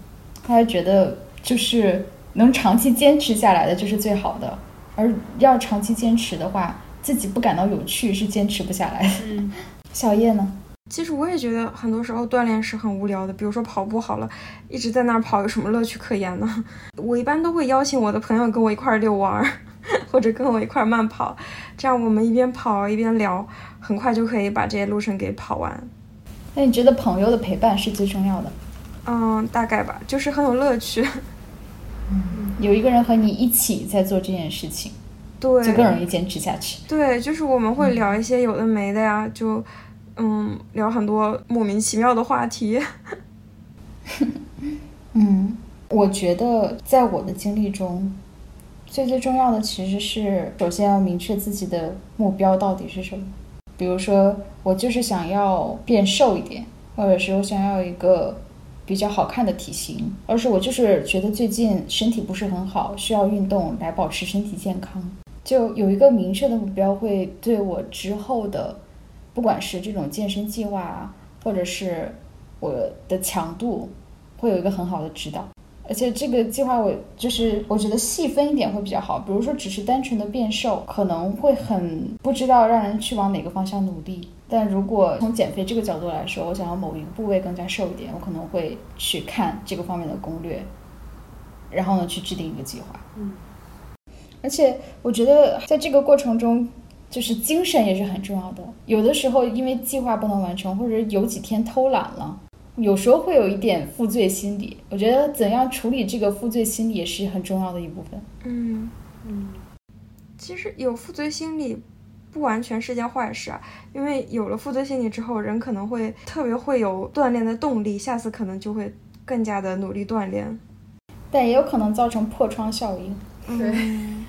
大家觉得就是能长期坚持下来的就是最好的，而要长期坚持的话。自己不感到有趣是坚持不下来的。嗯，小叶呢？其实我也觉得很多时候锻炼是很无聊的。比如说跑步好了，一直在那儿跑，有什么乐趣可言呢？我一般都会邀请我的朋友跟我一块儿遛弯儿，或者跟我一块儿慢跑，这样我们一边跑一边聊，很快就可以把这些路程给跑完。那你觉得朋友的陪伴是最重要的？嗯，大概吧，就是很有乐趣。嗯，有一个人和你一起在做这件事情。对，就更容易坚持下去。对，就是我们会聊一些有的没的呀，就，嗯，聊很多莫名其妙的话题。嗯，我觉得在我的经历中，最最重要的其实是首先要明确自己的目标到底是什么。比如说，我就是想要变瘦一点，或者是我想要一个比较好看的体型，而是我就是觉得最近身体不是很好，需要运动来保持身体健康。就有一个明确的目标，会对我之后的，不管是这种健身计划啊，或者是我的强度，会有一个很好的指导。而且这个计划，我就是我觉得细分一点会比较好。比如说，只是单纯的变瘦，可能会很不知道让人去往哪个方向努力。但如果从减肥这个角度来说，我想要某一个部位更加瘦一点，我可能会去看这个方面的攻略，然后呢，去制定一个计划。嗯。而且我觉得在这个过程中，就是精神也是很重要的。有的时候因为计划不能完成，或者有几天偷懒了，有时候会有一点负罪心理。我觉得怎样处理这个负罪心理也是很重要的一部分。嗯嗯，其实有负罪心理不完全是件坏事啊，因为有了负罪心理之后，人可能会特别会有锻炼的动力，下次可能就会更加的努力锻炼。但也有可能造成破窗效应。对嗯，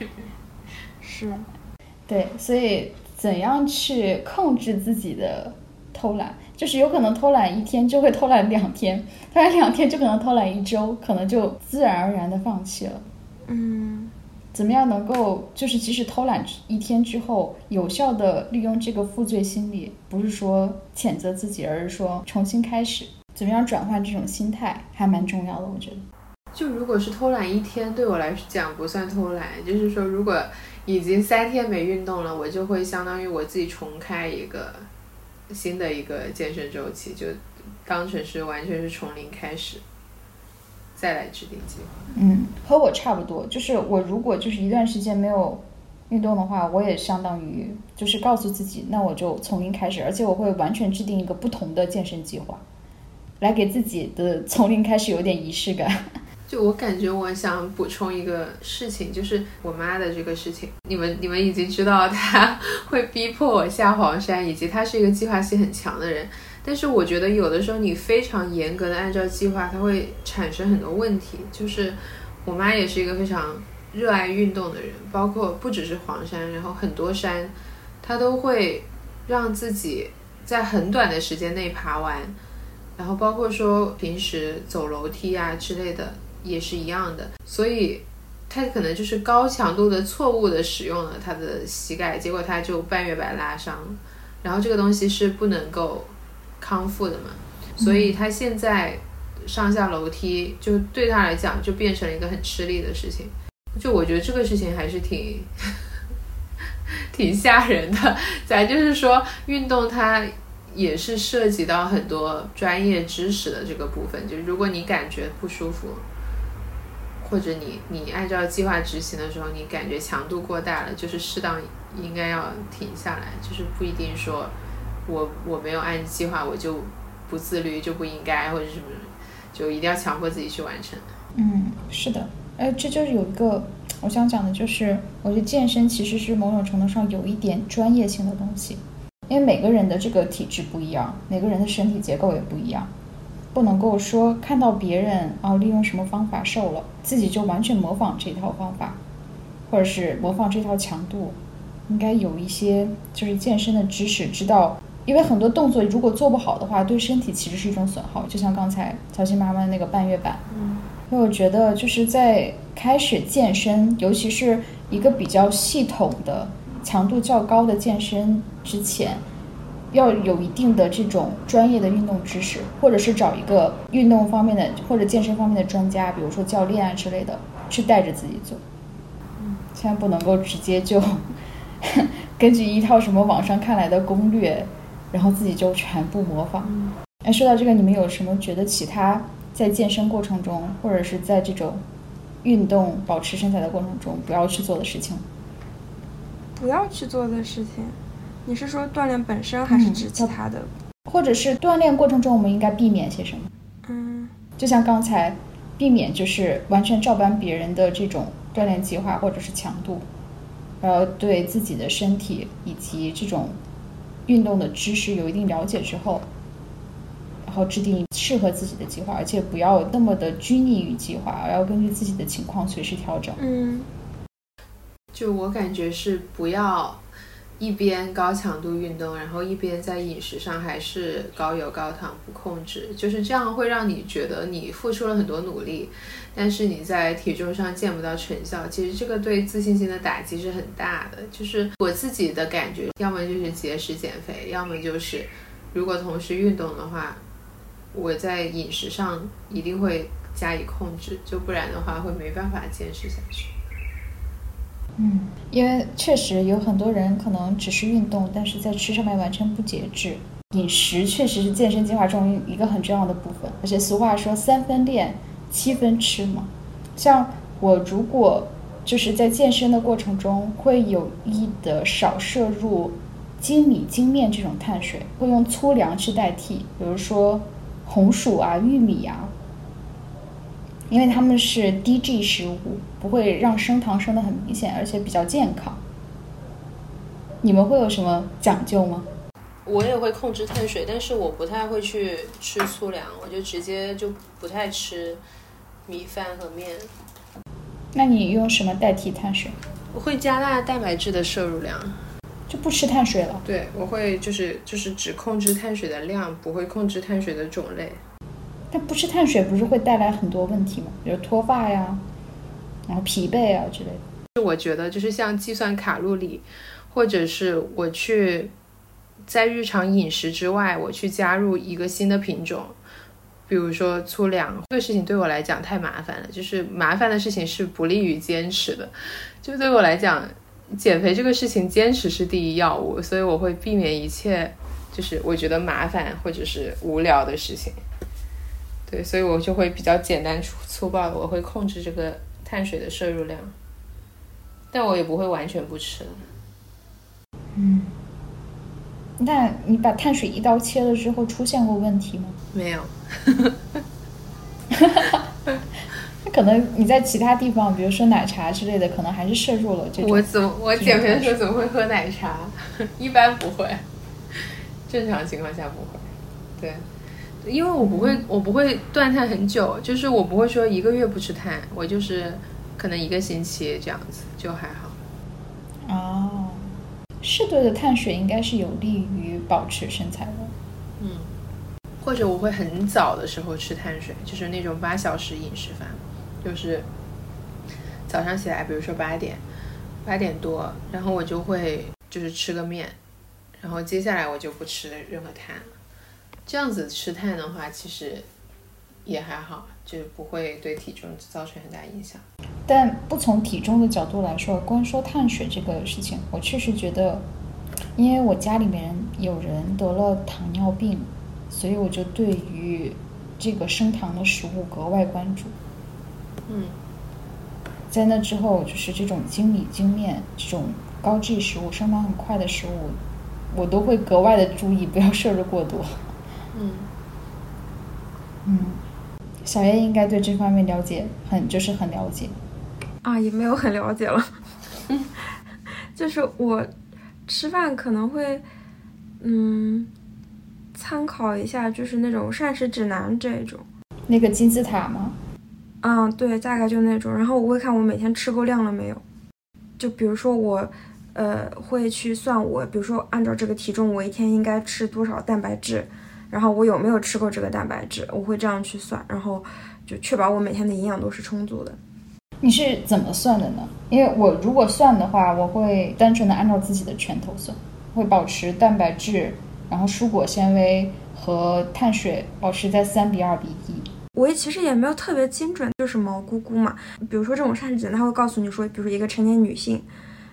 是，对，所以怎样去控制自己的偷懒，就是有可能偷懒一天就会偷懒两天，偷懒两天就可能偷懒一周，可能就自然而然的放弃了。嗯怎么样能够就是即使偷懒一天之后，有效的利用这个负罪心理，不是说谴责自己，而是说重新开始，怎么样转换这种心态，还蛮重要的，我觉得。就如果是偷懒一天，对我来讲不算偷懒，就是说如果已经三天没运动了，我就会相当于我自己重开一个新的一个健身周期，就当成是完全是从零开始，再来制定计划。嗯，和我差不多，就是我如果就是一段时间没有运动的话，我也相当于就是告诉自己，那我就从零开始，而且我会完全制定一个不同的健身计划，来给自己的从零开始有点仪式感。就我感觉，我想补充一个事情，就是我妈的这个事情。你们你们已经知道，她会逼迫我下黄山，以及她是一个计划性很强的人。但是我觉得有的时候你非常严格的按照计划，它会产生很多问题。就是我妈也是一个非常热爱运动的人，包括不只是黄山，然后很多山，她都会让自己在很短的时间内爬完。然后包括说平时走楼梯啊之类的。也是一样的，所以他可能就是高强度的错误的使用了他的膝盖，结果他就半月板拉伤。然后这个东西是不能够康复的嘛，所以他现在上下楼梯就对他来讲就变成了一个很吃力的事情。就我觉得这个事情还是挺 挺吓人的。咱就是说，运动它也是涉及到很多专业知识的这个部分，就是如果你感觉不舒服。或者你你按照计划执行的时候，你感觉强度过大了，就是适当应该要停下来，就是不一定说我我没有按计划我就不自律就不应该或者什么，就一定要强迫自己去完成。嗯，是的，哎，这就是有一个我想讲的，就是我觉得健身其实是某种程度上有一点专业性的东西，因为每个人的这个体质不一样，每个人的身体结构也不一样。不能够说看到别人啊利用什么方法瘦了，自己就完全模仿这套方法，或者是模仿这套强度，应该有一些就是健身的知识，知道，因为很多动作如果做不好的话，对身体其实是一种损耗。就像刚才曹鑫妈妈的那个半月板，嗯，所以我觉得就是在开始健身，尤其是一个比较系统的、强度较高的健身之前。要有一定的这种专业的运动知识，或者是找一个运动方面的或者健身方面的专家，比如说教练啊之类的，去带着自己做。嗯，千万不能够直接就 根据一套什么网上看来的攻略，然后自己就全部模仿。哎，说到这个，你们有什么觉得其他在健身过程中，或者是在这种运动保持身材的过程中不要去做的事情？不要去做的事情。你是说锻炼本身，还是指其他的？或者是锻炼过程中，我们应该避免些什么？嗯，就像刚才，避免就是完全照搬别人的这种锻炼计划或者是强度，然后对自己的身体以及这种运动的知识有一定了解之后，然后制定适合自己的计划，而且不要那么的拘泥于计划，而要根据自己的情况随时调整。嗯，就我感觉是不要。一边高强度运动，然后一边在饮食上还是高油高糖不控制，就是这样会让你觉得你付出了很多努力，但是你在体重上见不到成效。其实这个对自信心的打击是很大的。就是我自己的感觉，要么就是节食减肥，要么就是如果同时运动的话，我在饮食上一定会加以控制，就不然的话会没办法坚持下去。嗯，因为确实有很多人可能只是运动，但是在吃上面完全不节制。饮食确实是健身计划中一个很重要的部分，而且俗话说三分练，七分吃嘛。像我如果就是在健身的过程中会有意的少摄入精米精面这种碳水，会用粗粮去代替，比如说红薯啊、玉米啊，因为它们是低 G 食物，不会让升糖升的很明显，而且比较健康。你们会有什么讲究吗？我也会控制碳水，但是我不太会去吃粗粮，我就直接就不太吃米饭和面。那你用什么代替碳水？我会加大蛋白质的摄入量，就不吃碳水了。对，我会就是就是只控制碳水的量，不会控制碳水的种类。但不吃碳水不是会带来很多问题吗？比如脱发呀，然后疲惫啊之类的。就我觉得就是像计算卡路里，或者是我去在日常饮食之外，我去加入一个新的品种。比如说粗粮这个事情对我来讲太麻烦了，就是麻烦的事情是不利于坚持的。就对我来讲，减肥这个事情坚持是第一要务，所以我会避免一切就是我觉得麻烦或者是无聊的事情。对，所以我就会比较简单粗粗暴的，我会控制这个碳水的摄入量，但我也不会完全不吃。嗯。那你把碳水一刀切了之后，出现过问题吗？没有。那可能你在其他地方，比如说奶茶之类的，可能还是摄入了这种。我怎么我减肥的时候怎么会喝奶茶？一般不会，正常情况下不会。对，因为我不会，我不会断碳很久，就是我不会说一个月不吃碳，我就是可能一个星期这样子就还好。哦。适度的碳水应该是有利于保持身材的。嗯，或者我会很早的时候吃碳水，就是那种八小时饮食法，就是早上起来，比如说八点，八点多，然后我就会就是吃个面，然后接下来我就不吃任何碳了。这样子吃碳的话，其实也还好，就不会对体重造成很大影响。但不从体重的角度来说，光说碳水这个事情，我确实觉得，因为我家里面有人得了糖尿病，所以我就对于这个升糖的食物格外关注。嗯，在那之后，就是这种精米精面这种高 G 食物、升糖很快的食物，我都会格外的注意，不要摄入过多。嗯，嗯，小叶应该对这方面了解很，就是很了解。啊，也没有很了解了，就是我吃饭可能会，嗯，参考一下，就是那种膳食指南这种，那个金字塔吗？嗯，对，大概就那种。然后我会看我每天吃够量了没有，就比如说我，呃，会去算我，比如说按照这个体重，我一天应该吃多少蛋白质，然后我有没有吃够这个蛋白质，我会这样去算，然后就确保我每天的营养都是充足的。你是怎么算的呢？因为我如果算的话，我会单纯的按照自己的拳头算，会保持蛋白质，然后蔬果纤维和碳水保持在三比二比一。我也其实也没有特别精准，就是毛估估嘛。比如说这种膳食指南，它会告诉你说，比如说一个成年女性，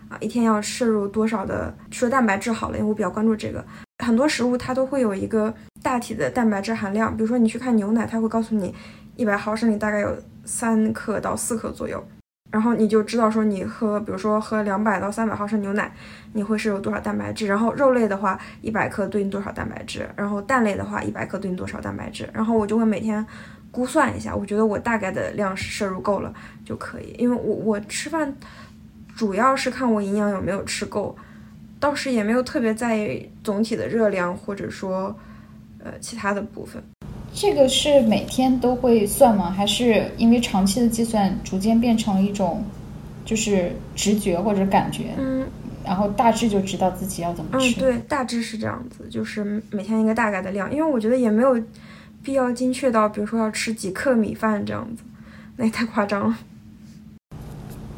啊，一天要摄入多少的说蛋白质好了，因为我比较关注这个。很多食物它都会有一个大体的蛋白质含量，比如说你去看牛奶，它会告诉你一百毫升里大概有。三克到四克左右，然后你就知道说你喝，比如说喝两百到三百毫升牛奶，你会摄入多少蛋白质。然后肉类的话，一百克对应多少蛋白质？然后蛋类的话，一百克对应多少蛋白质？然后我就会每天估算一下，我觉得我大概的量是摄入够了就可以。因为我我吃饭主要是看我营养有没有吃够，倒是也没有特别在意总体的热量或者说呃其他的部分。这个是每天都会算吗？还是因为长期的计算逐渐变成了一种，就是直觉或者感觉？嗯，然后大致就知道自己要怎么吃。嗯，对，大致是这样子，就是每天一个大概的量。因为我觉得也没有必要精确到，比如说要吃几克米饭这样子，那也太夸张了。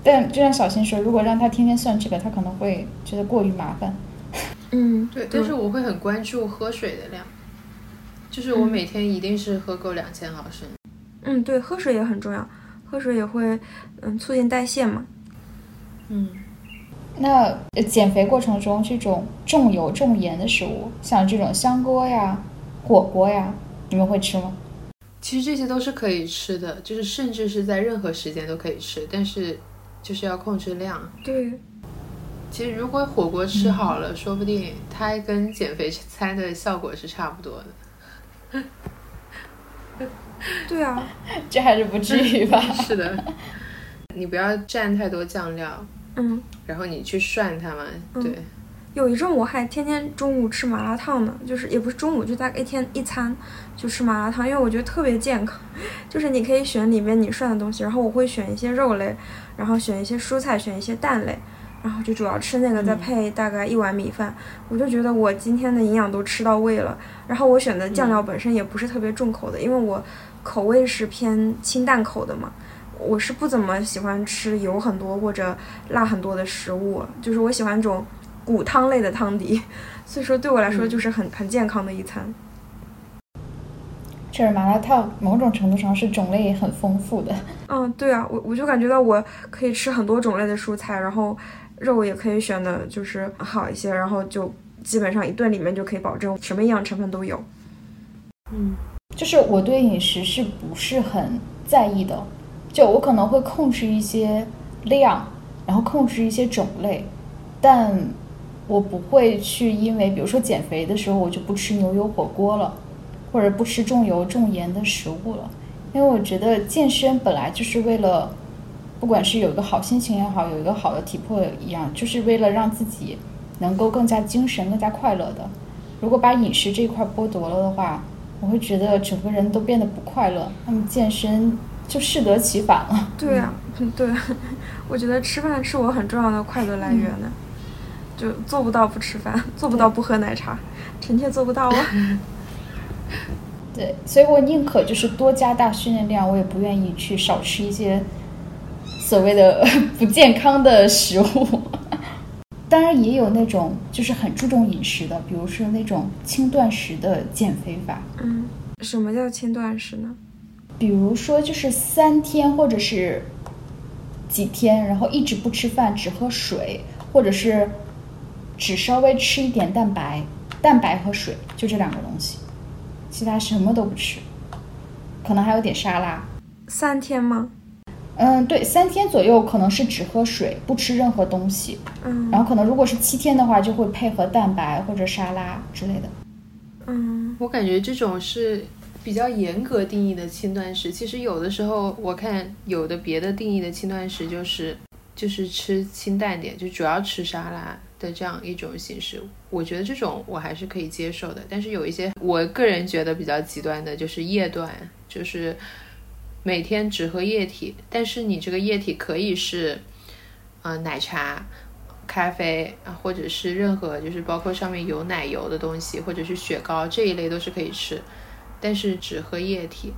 但就像小新说，如果让他天天算这个，他可能会觉得过于麻烦。嗯，对，但是我会很关注喝水的量。就是我每天一定是喝够两千毫升。嗯，对，喝水也很重要，喝水也会嗯促进代谢嘛。嗯，那减肥过程中这种重油重盐的食物，像这种香锅呀、火锅呀，你们会吃吗？其实这些都是可以吃的，就是甚至是在任何时间都可以吃，但是就是要控制量。对。其实如果火锅吃好了，说不定它跟减肥餐的效果是差不多的。对啊，这还是不至于吧？是的，你不要蘸太多酱料，嗯，然后你去涮它嘛。对，有一阵我还天天中午吃麻辣烫呢，就是也不是中午，就大概一天一餐就吃麻辣烫，因为我觉得特别健康。就是你可以选里面你涮的东西，然后我会选一些肉类，然后选一些蔬菜，选一些蛋类，然后就主要吃那个，再配大概一碗米饭，我就觉得我今天的营养都吃到位了。然后我选的酱料本身也不是特别重口的，因为我口味是偏清淡口的嘛。我是不怎么喜欢吃油很多或者辣很多的食物，就是我喜欢这种骨汤类的汤底，所以说对我来说就是很很健康的一餐。确实，麻辣烫某种程度上是种类也很丰富的。嗯，对啊，我我就感觉到我可以吃很多种类的蔬菜，然后肉也可以选的就是好一些，然后就基本上一顿里面就可以保证什么营养成分都有。嗯，就是我对饮食是不是很在意的？就我可能会控制一些量，然后控制一些种类，但我不会去因为比如说减肥的时候我就不吃牛油火锅了。或者不吃重油重盐的食物了，因为我觉得健身本来就是为了，不管是有一个好心情也好，有一个好的体魄一样，就是为了让自己能够更加精神、更加快乐的。如果把饮食这一块剥夺了的话，我会觉得整个人都变得不快乐。那么健身就适得其反了。对呀，对，我觉得吃饭是我很重要的快乐来源呢，就做不到不吃饭，做不到不喝奶茶，臣妾做不到啊。对，所以我宁可就是多加大训练量，我也不愿意去少吃一些所谓的 不健康的食物。当然，也有那种就是很注重饮食的，比如说那种轻断食的减肥法。嗯，什么叫轻断食呢？比如说就是三天或者是几天，然后一直不吃饭，只喝水，或者是只稍微吃一点蛋白。蛋白和水就这两个东西，其他什么都不吃，可能还有点沙拉。三天吗？嗯，对，三天左右可能是只喝水，不吃任何东西。嗯。然后可能如果是七天的话，就会配合蛋白或者沙拉之类的。嗯，我感觉这种是比较严格定义的轻断食。其实有的时候我看有的别的定义的轻断食就是就是吃清淡点，就主要吃沙拉。的这样一种形式，我觉得这种我还是可以接受的。但是有一些我个人觉得比较极端的，就是夜断，就是每天只喝液体，但是你这个液体可以是，呃，奶茶、咖啡啊，或者是任何就是包括上面有奶油的东西，或者是雪糕这一类都是可以吃，但是只喝液体。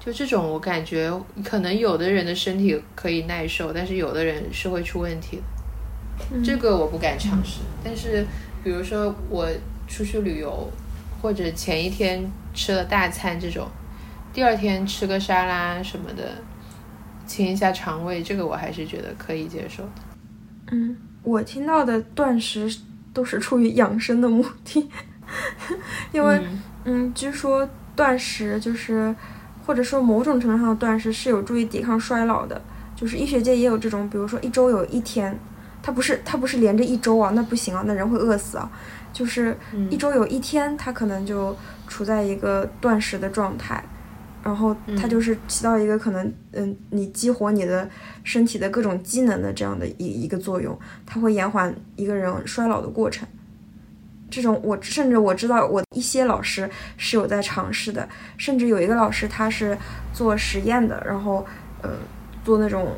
就这种，我感觉可能有的人的身体可以耐受，但是有的人是会出问题的。这个我不敢尝试，但是比如说我出去旅游，或者前一天吃了大餐这种，第二天吃个沙拉什么的，清一下肠胃，这个我还是觉得可以接受的。嗯，我听到的断食都是出于养生的目的，因为嗯，据说断食就是或者说某种程度上的断食是有助于抵抗衰老的，就是医学界也有这种，比如说一周有一天。它不是它不是连着一周啊，那不行啊，那人会饿死啊。就是一周有一天，他可能就处在一个断食的状态，然后他就是起到一个可能，嗯，你激活你的身体的各种机能的这样的一一个作用，它会延缓一个人衰老的过程。这种我甚至我知道，我一些老师是有在尝试的，甚至有一个老师他是做实验的，然后呃做那种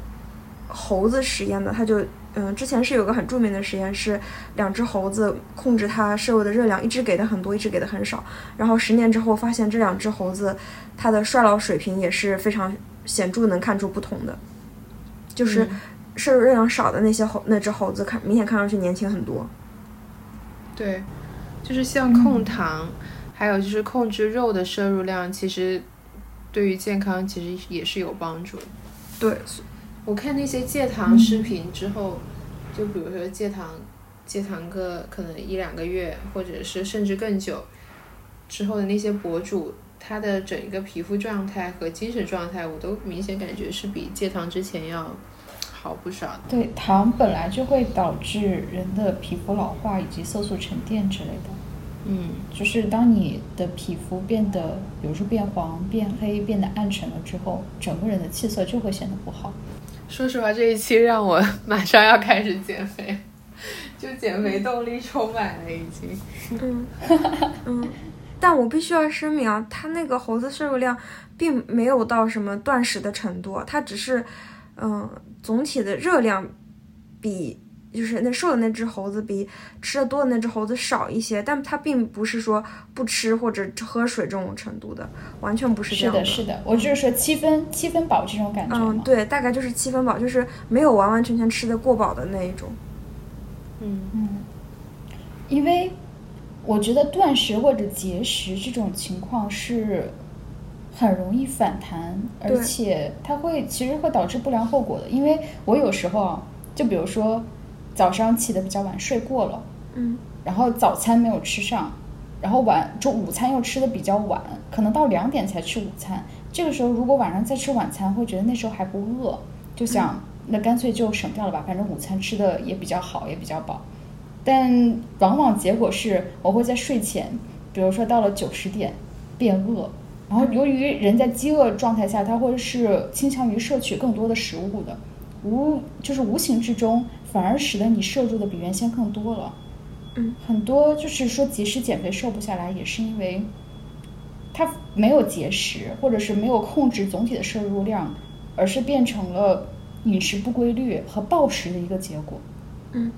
猴子实验的，他就。嗯，之前是有个很著名的实验，是两只猴子控制它摄入的热量，一只给的很多，一只给的很少。然后十年之后发现，这两只猴子它的衰老水平也是非常显著，能看出不同的。就是摄入热量少的那些猴，那只猴子看明显看上去年轻很多。对，就是像控糖，还有就是控制肉的摄入量，其实对于健康其实也是有帮助。对。我看那些戒糖视频之后，就比如说戒糖，戒糖个可能一两个月，或者是甚至更久之后的那些博主，他的整个皮肤状态和精神状态，我都明显感觉是比戒糖之前要好不少。对，糖本来就会导致人的皮肤老化以及色素沉淀之类的。嗯，就是当你的皮肤变得，比如说变黄、变黑、变得暗沉了之后，整个人的气色就会显得不好。说实话，这一期让我 马上要开始减肥，就减肥动力充满了，已经。嗯嗯，但我必须要声明啊，它那个猴子摄入量并没有到什么断食的程度，它只是，嗯，总体的热量比。就是那瘦的那只猴子比吃的多的那只猴子少一些，但它并不是说不吃或者喝水这种程度的，完全不是这样的。是的，是的，我就是说七分七分饱这种感觉。嗯，对，大概就是七分饱，就是没有完完全全吃的过饱的那一种。嗯嗯，因为我觉得断食或者节食这种情况是很容易反弹，而且它会其实会导致不良后果的。因为我有时候啊，就比如说。早上起的比较晚，睡过了，嗯，然后早餐没有吃上，然后晚中午餐又吃的比较晚，可能到两点才吃午餐。这个时候如果晚上再吃晚餐，会觉得那时候还不饿，就想那干脆就省掉了吧，反正午餐吃的也比较好，也比较饱。但往往结果是我会在睡前，比如说到了九十点变饿，然后由于人在饥饿状态下，他会是倾向于摄取更多的食物的，无就是无形之中。反而使得你摄入的比原先更多了，嗯，很多就是说节食减肥瘦不下来，也是因为他没有节食，或者是没有控制总体的摄入量，而是变成了饮食不规律和暴食的一个结果。嗯，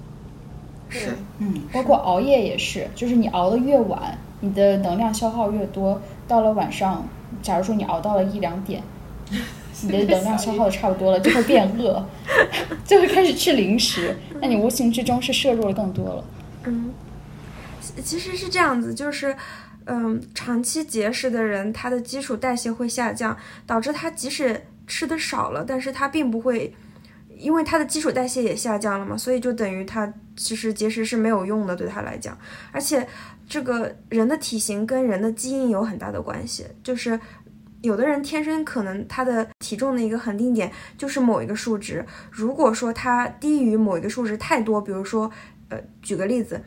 是，嗯，包括熬夜也是，就是你熬的越晚，你的能量消耗越多，到了晚上，假如说你熬到了一两点。你的能量消耗的差不多了，就会变饿，就会开始吃零食。那你无形之中是摄入了更多了。嗯，其实是这样子，就是，嗯，长期节食的人，他的基础代谢会下降，导致他即使吃的少了，但是他并不会，因为他的基础代谢也下降了嘛，所以就等于他其实节食是没有用的，对他来讲。而且，这个人的体型跟人的基因有很大的关系，就是。有的人天生可能他的体重的一个恒定点就是某一个数值，如果说他低于某一个数值太多，比如说，呃，举个例子，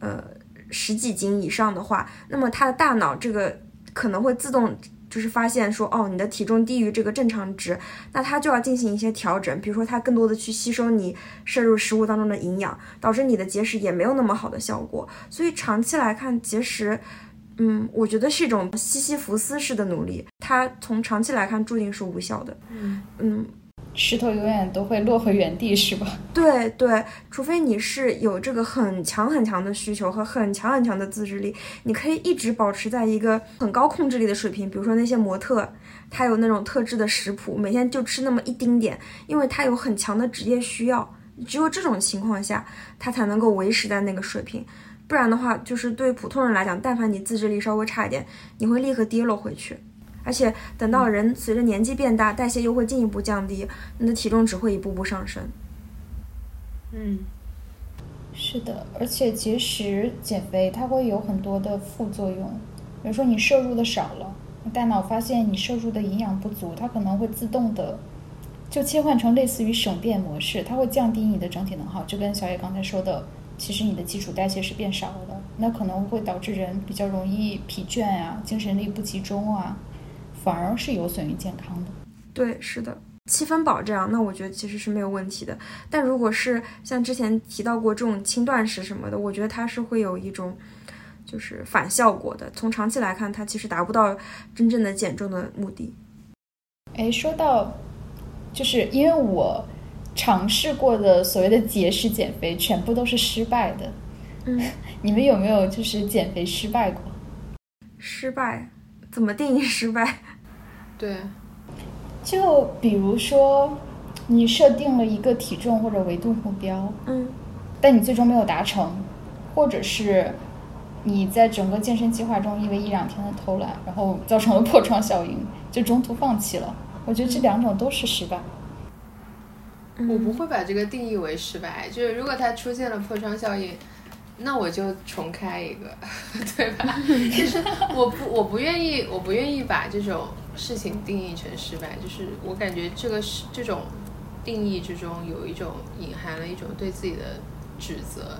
呃，十几斤以上的话，那么他的大脑这个可能会自动就是发现说，哦，你的体重低于这个正常值，那它就要进行一些调整，比如说它更多的去吸收你摄入食物当中的营养，导致你的节食也没有那么好的效果。所以长期来看，节食。嗯，我觉得是一种西西弗斯式的努力，它从长期来看注定是无效的。嗯嗯，石头永远都会落回原地，是吧？对对，除非你是有这个很强很强的需求和很强很强的自制力，你可以一直保持在一个很高控制力的水平。比如说那些模特，他有那种特制的食谱，每天就吃那么一丁点，因为他有很强的职业需要。只有这种情况下，他才能够维持在那个水平。不然的话，就是对普通人来讲，但凡你自制力稍微差一点，你会立刻跌落回去。而且等到人随着年纪变大，代谢又会进一步降低，你的体重只会一步步上升。嗯，是的，而且节食减肥它会有很多的副作用，比如说你摄入的少了，大脑发现你摄入的营养不足，它可能会自动的就切换成类似于省电模式，它会降低你的整体能耗，就跟小野刚才说的。其实你的基础代谢是变少了的，那可能会导致人比较容易疲倦啊，精神力不集中啊，反而是有损于健康的。对，是的，七分饱这样，那我觉得其实是没有问题的。但如果是像之前提到过这种轻断食什么的，我觉得它是会有一种就是反效果的。从长期来看，它其实达不到真正的减重的目的。哎，说到，就是因为我。尝试过的所谓的节食减肥，全部都是失败的。嗯，你们有没有就是减肥失败过？失败？怎么定义失败？对，就比如说你设定了一个体重或者维度目标，嗯，但你最终没有达成，或者是你在整个健身计划中因为一两天的偷懒，然后造成了破窗效应，就中途放弃了。我觉得这两种都是失败。我不会把这个定义为失败，就是如果它出现了破窗效应，那我就重开一个，对吧？就是我不我不愿意我不愿意把这种事情定义成失败，就是我感觉这个是这种定义之中有一种隐含了一种对自己的指责，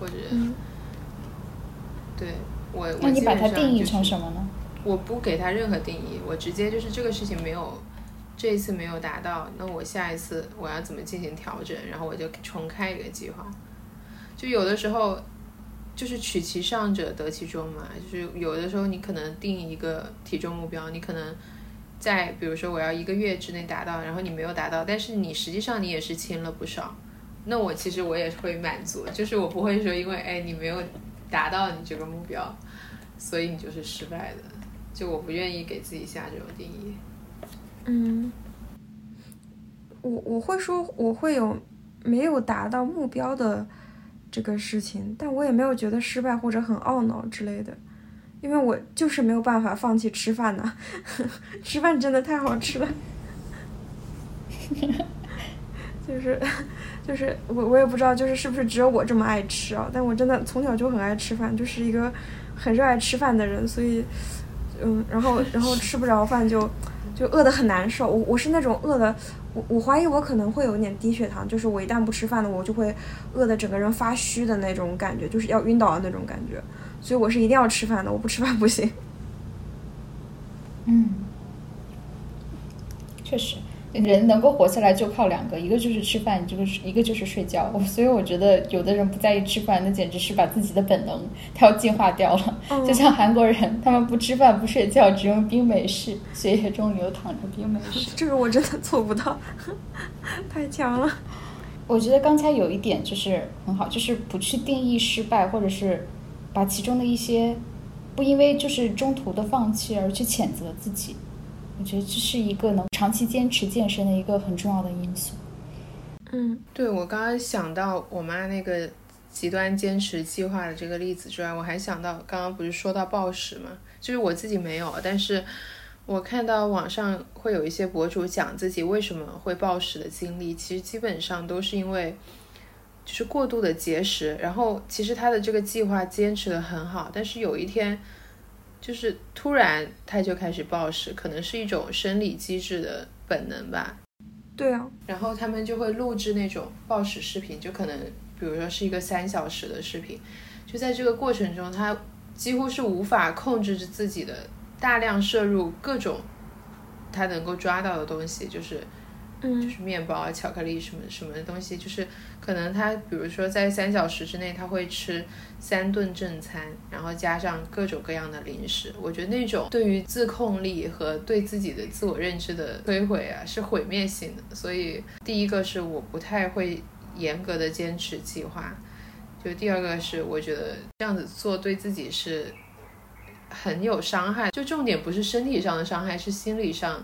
或者对我，那你把它定义成什么呢？我不给他任何定义，我直接就是这个事情没有，这一次没有达到，那我下一次我要怎么进行调整？然后我就重开一个计划。就有的时候，就是取其上者得其中嘛，就是有的时候你可能定一个体重目标，你可能在比如说我要一个月之内达到，然后你没有达到，但是你实际上你也是轻了不少。那我其实我也会满足，就是我不会说因为哎你没有达到你这个目标，所以你就是失败的。就我不愿意给自己下这种定义。嗯，我我会说我会有没有达到目标的这个事情，但我也没有觉得失败或者很懊恼之类的，因为我就是没有办法放弃吃饭呢。吃饭真的太好吃了，就是 就是我我也不知道就是是不是只有我这么爱吃啊，但我真的从小就很爱吃饭，就是一个很热爱吃饭的人，所以。嗯，然后然后吃不着饭就就饿的很难受。我我是那种饿的，我我怀疑我可能会有点低血糖，就是我一旦不吃饭了，我就会饿的整个人发虚的那种感觉，就是要晕倒的那种感觉。所以我是一定要吃饭的，我不吃饭不行。嗯，确实。人能够活下来就靠两个，一个就是吃饭，这个是一个就是睡觉。所以我觉得有的人不在意吃饭，那简直是把自己的本能他要进化掉了。就像韩国人，他们不吃饭不睡觉，只用冰美式，血液中流淌着冰美式。这个我真的做不到，太强了。我觉得刚才有一点就是很好，就是不去定义失败，或者是把其中的一些不因为就是中途的放弃而去谴责自己。我觉得这是一个能长期坚持健身的一个很重要的因素。嗯，对我刚刚想到我妈那个极端坚持计划的这个例子之外，我还想到刚刚不是说到暴食嘛？就是我自己没有，但是我看到网上会有一些博主讲自己为什么会暴食的经历，其实基本上都是因为就是过度的节食，然后其实他的这个计划坚持的很好，但是有一天。就是突然他就开始暴食，可能是一种生理机制的本能吧。对啊，然后他们就会录制那种暴食视频，就可能比如说是一个三小时的视频，就在这个过程中，他几乎是无法控制着自己的大量摄入各种他能够抓到的东西，就是。就是面包啊、巧克力什么什么的东西，就是可能他，比如说在三小时之内，他会吃三顿正餐，然后加上各种各样的零食。我觉得那种对于自控力和对自己的自我认知的摧毁啊，是毁灭性的。所以第一个是我不太会严格的坚持计划，就第二个是我觉得这样子做对自己是很有伤害。就重点不是身体上的伤害，是心理上。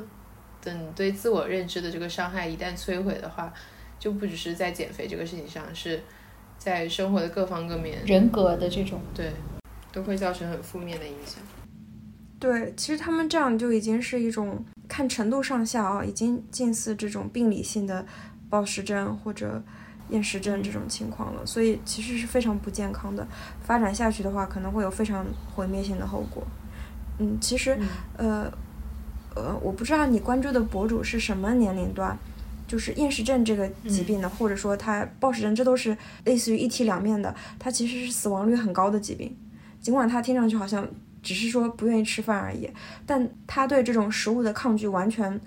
等对自我认知的这个伤害一旦摧毁的话，就不只是在减肥这个事情上，是在生活的各方各面，人格的这种对，都会造成很负面的影响。对，其实他们这样就已经是一种看程度上下啊，已经近似这种病理性的暴食症或者厌食症这种情况了，所以其实是非常不健康的。发展下去的话，可能会有非常毁灭性的后果。嗯，其实呃。呃，我不知道你关注的博主是什么年龄段，就是厌食症这个疾病的，或者说他暴食症，这都是类似于一体两面的。它其实是死亡率很高的疾病，尽管他听上去好像只是说不愿意吃饭而已，但他对这种食物的抗拒完全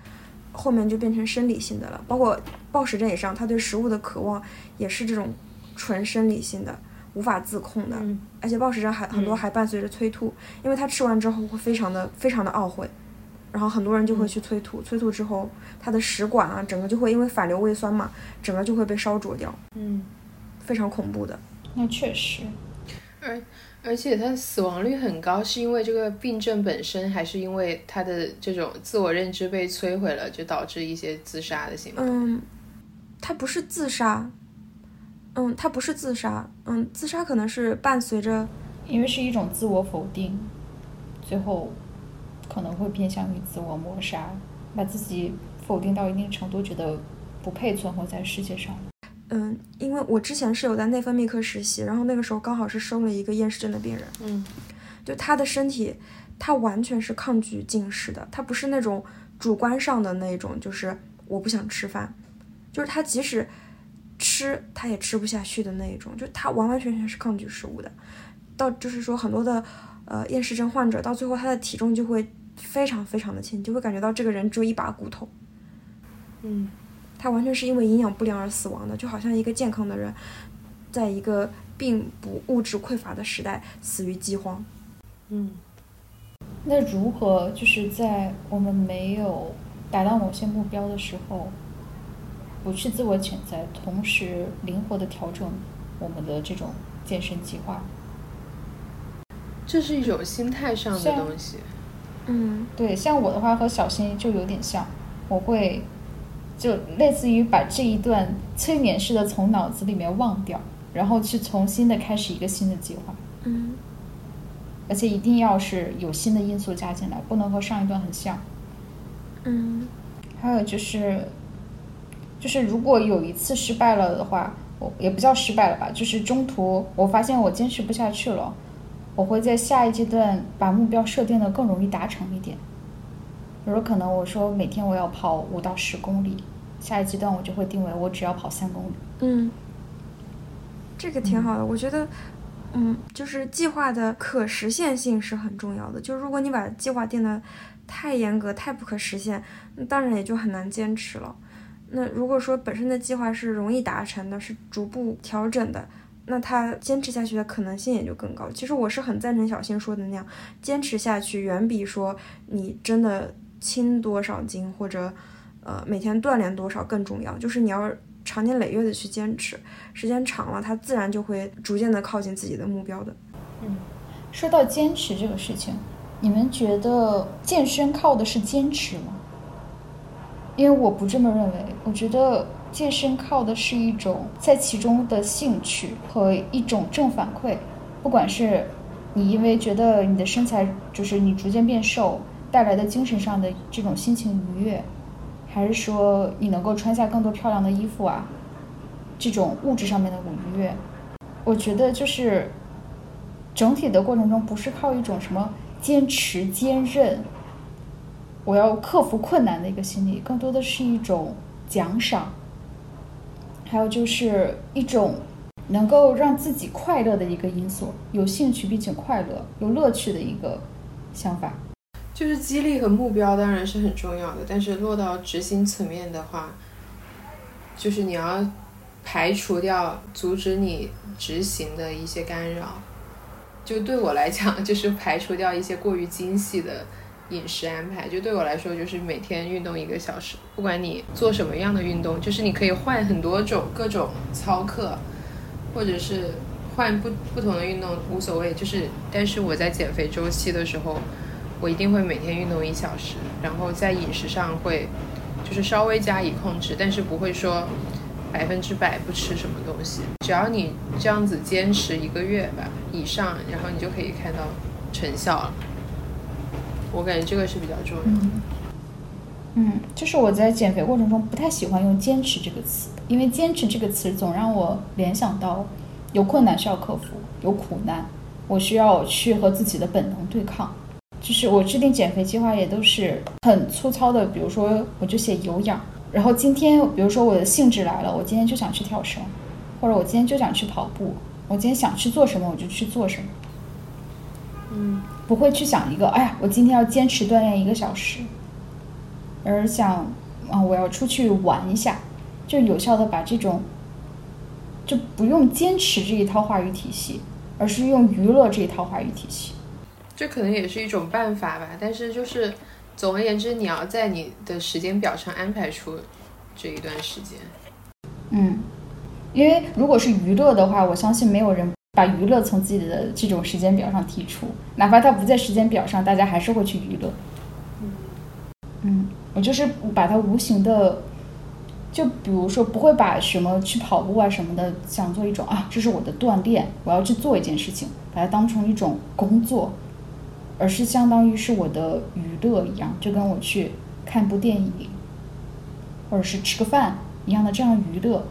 后面就变成生理性的了。包括暴食症以上，他对食物的渴望也是这种纯生理性的，无法自控的。而且暴食症还很多还伴随着催吐，因为他吃完之后会非常的非常的懊悔。然后很多人就会去催吐，催吐之后，他的食管啊，整个就会因为反流胃酸嘛，整个就会被烧灼掉，嗯，非常恐怖的。那确实，而而且他死亡率很高，是因为这个病症本身，还是因为他的这种自我认知被摧毁了，就导致一些自杀的行为？嗯，他不是自杀，嗯，他不是自杀，嗯，自杀可能是伴随着，因为是一种自我否定，最后。可能会偏向于自我抹杀，把自己否定到一定程度，觉得不配存活在世界上。嗯，因为我之前是有在内分泌科实习，然后那个时候刚好是收了一个厌食症的病人。嗯，就他的身体，他完全是抗拒进食的，他不是那种主观上的那种，就是我不想吃饭，就是他即使吃他也吃不下去的那一种，就他完完全全是抗拒食物的。到就是说很多的呃厌食症患者到最后他的体重就会非常非常的轻，就会感觉到这个人只有一把骨头。嗯，他完全是因为营养不良而死亡的，就好像一个健康的人，在一个并不物质匮乏的时代死于饥荒。嗯，那如何就是在我们没有达到某些目标的时候，不去自我谴责，同时灵活的调整我们的这种健身计划？这是一种心态上的东西。嗯。对，像我的话和小新就有点像，我会就类似于把这一段催眠式的从脑子里面忘掉，然后去重新的开始一个新的计划，嗯。而且一定要是有新的因素加进来，不能和上一段很像。嗯。还有就是，就是如果有一次失败了的话，我也不叫失败了吧，就是中途我发现我坚持不下去了，我会在下一阶段把目标设定的更容易达成一点。比如可能我说每天我要跑五到十公里，下一阶段我就会定为我只要跑三公里。嗯，这个挺好的，我觉得。嗯，就是计划的可实现性是很重要的。就如果你把计划定的太严格、太不可实现，那当然也就很难坚持了。那如果说本身的计划是容易达成的，是逐步调整的，那他坚持下去的可能性也就更高。其实我是很赞成小新说的那样，坚持下去远比说你真的轻多少斤或者呃每天锻炼多少更重要。就是你要长年累月的去坚持，时间长了，他自然就会逐渐的靠近自己的目标的。嗯说到坚持这个事情，你们觉得健身靠的是坚持吗？因为我不这么认为，我觉得健身靠的是一种在其中的兴趣和一种正反馈，不管是你因为觉得你的身材就是你逐渐变瘦带来的精神上的这种心情愉悦，还是说你能够穿下更多漂亮的衣服啊，这种物质上面的愉悦，我觉得就是整体的过程中不是靠一种什么坚持坚韧，我要克服困难的一个心理，更多的是一种奖赏，还有就是一种能够让自己快乐的一个因素，有兴趣并且快乐、有乐趣的一个想法。就是激励和目标当然是很重要的，但是落到执行层面的话，就是你要排除掉阻止你执行的一些干扰。就对我来讲，就是排除掉一些过于精细的饮食安排。就对我来说，就是每天运动一个小时，不管你做什么样的运动，就是你可以换很多种各种操课，或者是换不不同的运动无所谓。就是，但是我在减肥周期的时候。我一定会每天运动一小时，然后在饮食上会就是稍微加以控制，但是不会说百分之百不吃什么东西。只要你这样子坚持一个月吧以上，然后你就可以看到成效了。我感觉这个是比较重要的。嗯，嗯，就是我在减肥过程中不太喜欢用“坚持”这个词，因为“坚持”这个词总让我联想到有困难需要克服，有苦难，我需要去和自己的本能对抗。就是我制定减肥计划也都是很粗糙的，比如说我就写有氧，然后今天比如说我的兴致来了，我今天就想去跳绳，或者我今天就想去跑步，我今天想去做什么我就去做什么，嗯，不会去想一个哎呀我今天要坚持锻炼一个小时，而想啊我要出去玩一下，就有效的把这种就不用坚持这一套话语体系，而是用娱乐这一套话语体系。这可能也是一种办法吧，但是就是总而言之，你要在你的时间表上安排出这一段时间。嗯，因为如果是娱乐的话，我相信没有人把娱乐从自己的这种时间表上剔除，哪怕它不在时间表上，大家还是会去娱乐。嗯，我就是把它无形的，就比如说不会把什么去跑步啊什么的，想做一种啊，这是我的锻炼，我要去做一件事情，把它当成一种工作。而是相当于是我的娱乐一样，就跟我去看部电影，或者是吃个饭一样的这样娱乐，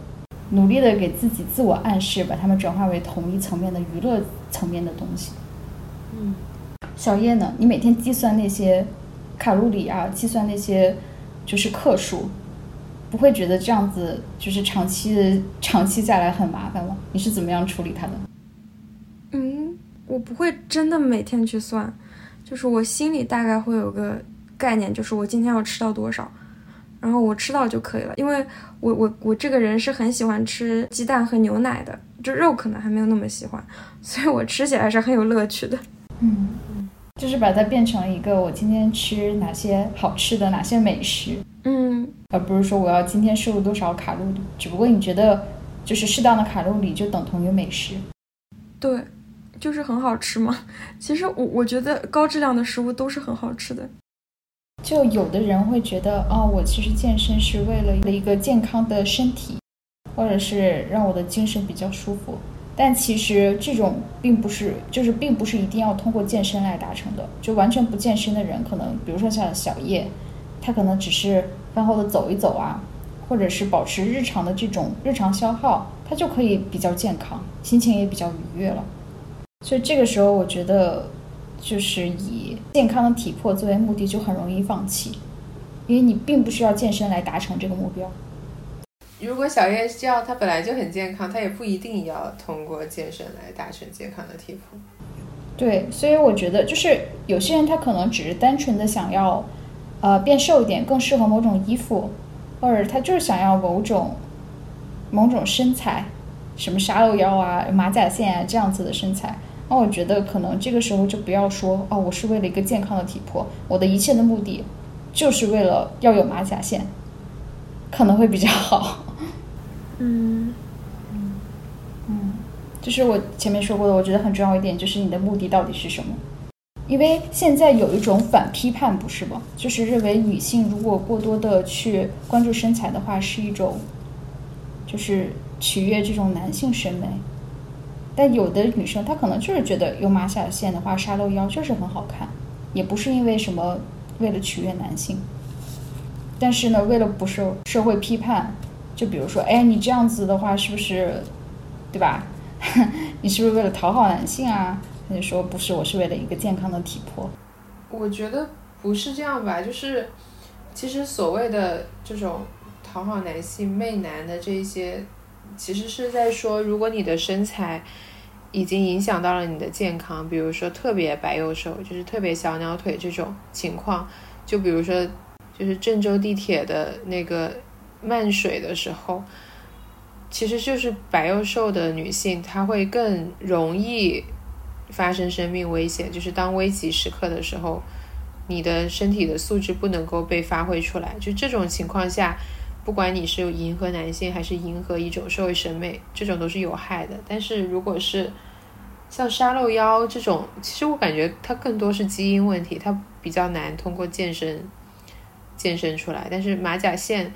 努力的给自己自我暗示，把它们转化为同一层面的娱乐层面的东西。嗯，小叶呢？你每天计算那些卡路里啊，计算那些就是克数，不会觉得这样子就是长期长期下来很麻烦吗？你是怎么样处理它的？嗯，我我不会真的每天去算，就是我心里大概会有个概念，就是我今天要吃到多少，然后我吃到就可以了。因为我我我这个人是很喜欢吃鸡蛋和牛奶的，就肉可能还没有那么喜欢，所以我吃起来是很有乐趣的。嗯，就是把它变成一个我今天吃哪些好吃的哪些美食，嗯，而不是说我要今天摄入多少卡路里。只不过你觉得就是适当的卡路里就等同于美食。对，就是很好吃嘛。其实我我觉得高质量的食物都是很好吃的。就有的人会觉得，哦，我其实健身是为了一个健康的身体，或者是让我的精神比较舒服。但其实这种并不是，就是并不是一定要通过健身来达成的。就完全不健身的人，可能比如说像小叶，他可能只是饭后的走一走啊，或者是保持日常的这种日常消耗，他就可以比较健康，心情也比较愉悦了。所以这个时候，我觉得就是以健康的体魄作为目的，就很容易放弃，因为你并不需要健身来达成这个目标。如果小叶这样，他本来就很健康，他也不一定要通过健身来达成健康的体魄。对，所以我觉得就是有些人他可能只是单纯的想要，呃，变瘦一点，更适合某种衣服，或者他就是想要某种某种身材，什么沙漏腰啊、马甲线啊这样子的身材。那我觉得可能这个时候就不要说哦，我是为了一个健康的体魄，我的一切的目的就是为了要有马甲线，可能会比较好。嗯嗯嗯，就是我前面说过的，我觉得很重要一点就是你的目的到底是什么？因为现在有一种反批判，不是吗？就是认为女性如果过多的去关注身材的话，是一种就是取悦这种男性审美。但有的女生她可能就是觉得有马甲线的话，沙漏腰就是很好看，也不是因为什么为了取悦男性。但是呢，为了不受社会批判。就比如说，哎，你这样子的话，是不是，对吧？你是不是为了讨好男性啊？他就说不是，我是为了一个健康的体魄。我觉得不是这样吧，就是其实所谓的这种讨好男性、媚男的这些，其实是在说，如果你的身材已经影响到了你的健康，比如说特别白又瘦，就是特别小鸟腿这种情况，就比如说，就是郑州地铁的那个。漫水的时候，其实就是白又瘦的女性，她会更容易发生生命危险。就是当危急时刻的时候，你的身体的素质不能够被发挥出来。就这种情况下，不管你是迎合男性还是迎合一种社会审美，这种都是有害的。但是如果是像沙漏腰这种，其实我感觉它更多是基因问题，它比较难通过健身健身出来。但是马甲线。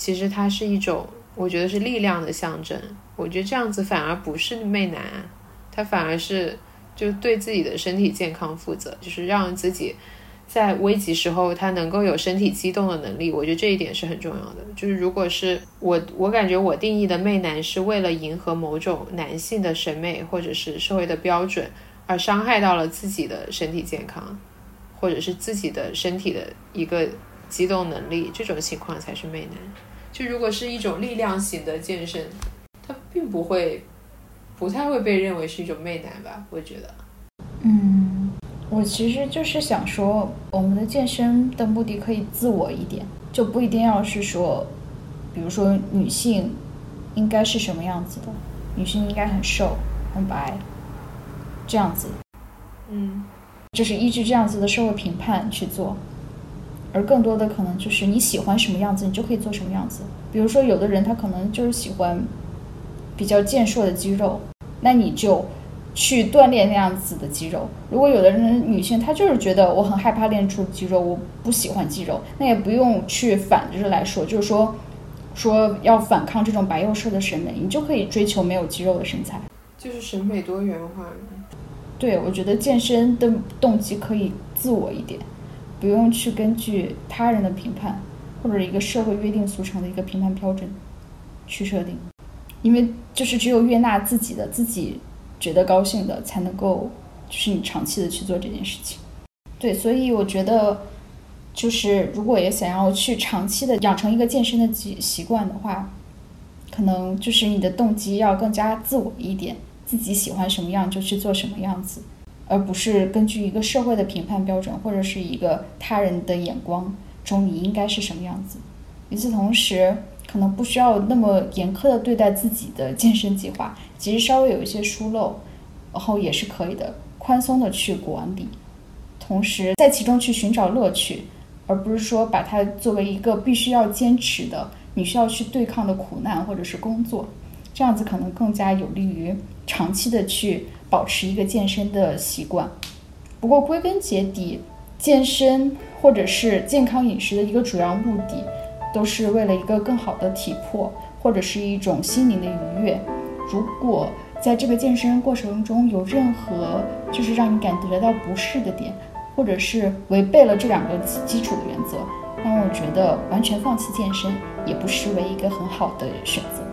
其实它是一种，我觉得是力量的象征。我觉得这样子反而不是媚男，他反而是就对自己的身体健康负责，就是让自己在危急时候他能够有身体机动的能力。我觉得这一点是很重要的。就是如果是我，我感觉我定义的媚男是为了迎合某种男性的审美或者是社会的标准，而伤害到了自己的身体健康，或者是自己的身体的一个机动能力，这种情况才是媚男。就如果是一种力量型的健身，它并不会，不太会被认为是一种媚男吧？我觉得。嗯，我其实就是想说，我们的健身的目的可以自我一点，就不一定要是说，比如说女性应该是什么样子的，女性应该很瘦、很白，这样子。嗯，就是依据这样子的社会评判去做。而更多的可能就是你喜欢什么样子，你就可以做什么样子。比如说，有的人他可能就是喜欢比较健硕的肌肉，那你就去锻炼那样子的肌肉。如果有的人女性她就是觉得我很害怕练出肌肉，我不喜欢肌肉，那也不用去反着来说，就是说说要反抗这种白幼瘦的审美，你就可以追求没有肌肉的身材，就是审美多元化。对，我觉得健身的动机可以自我一点。不用去根据他人的评判，或者一个社会约定俗成的一个评判标准去设定，因为就是只有悦纳自己的、自己觉得高兴的，才能够就是你长期的去做这件事情。对，所以我觉得，就是如果也想要去长期的养成一个健身的习习惯的话，可能就是你的动机要更加自我一点，自己喜欢什么样就去做什么样子，而不是根据一个社会的评判标准或者是一个他人的眼光中你应该是什么样子。与此同时，可能不需要那么严苛的对待自己的健身计划，其实稍微有一些疏漏，然后也是可以的，宽松的去管理，同时在其中去寻找乐趣，而不是说把它作为一个必须要坚持的、你需要去对抗的苦难或者是工作，这样子可能更加有利于长期的去保持一个健身的习惯。不过归根结底，健身或者是健康饮食的一个主要目的。都是为了一个更好的体魄，或者是一种心灵的愉悦。如果在这个健身过程中有任何就是让你感觉到不适的点，或者是违背了这两个基础的原则，那我觉得完全放弃健身也不失为一个很好的选择。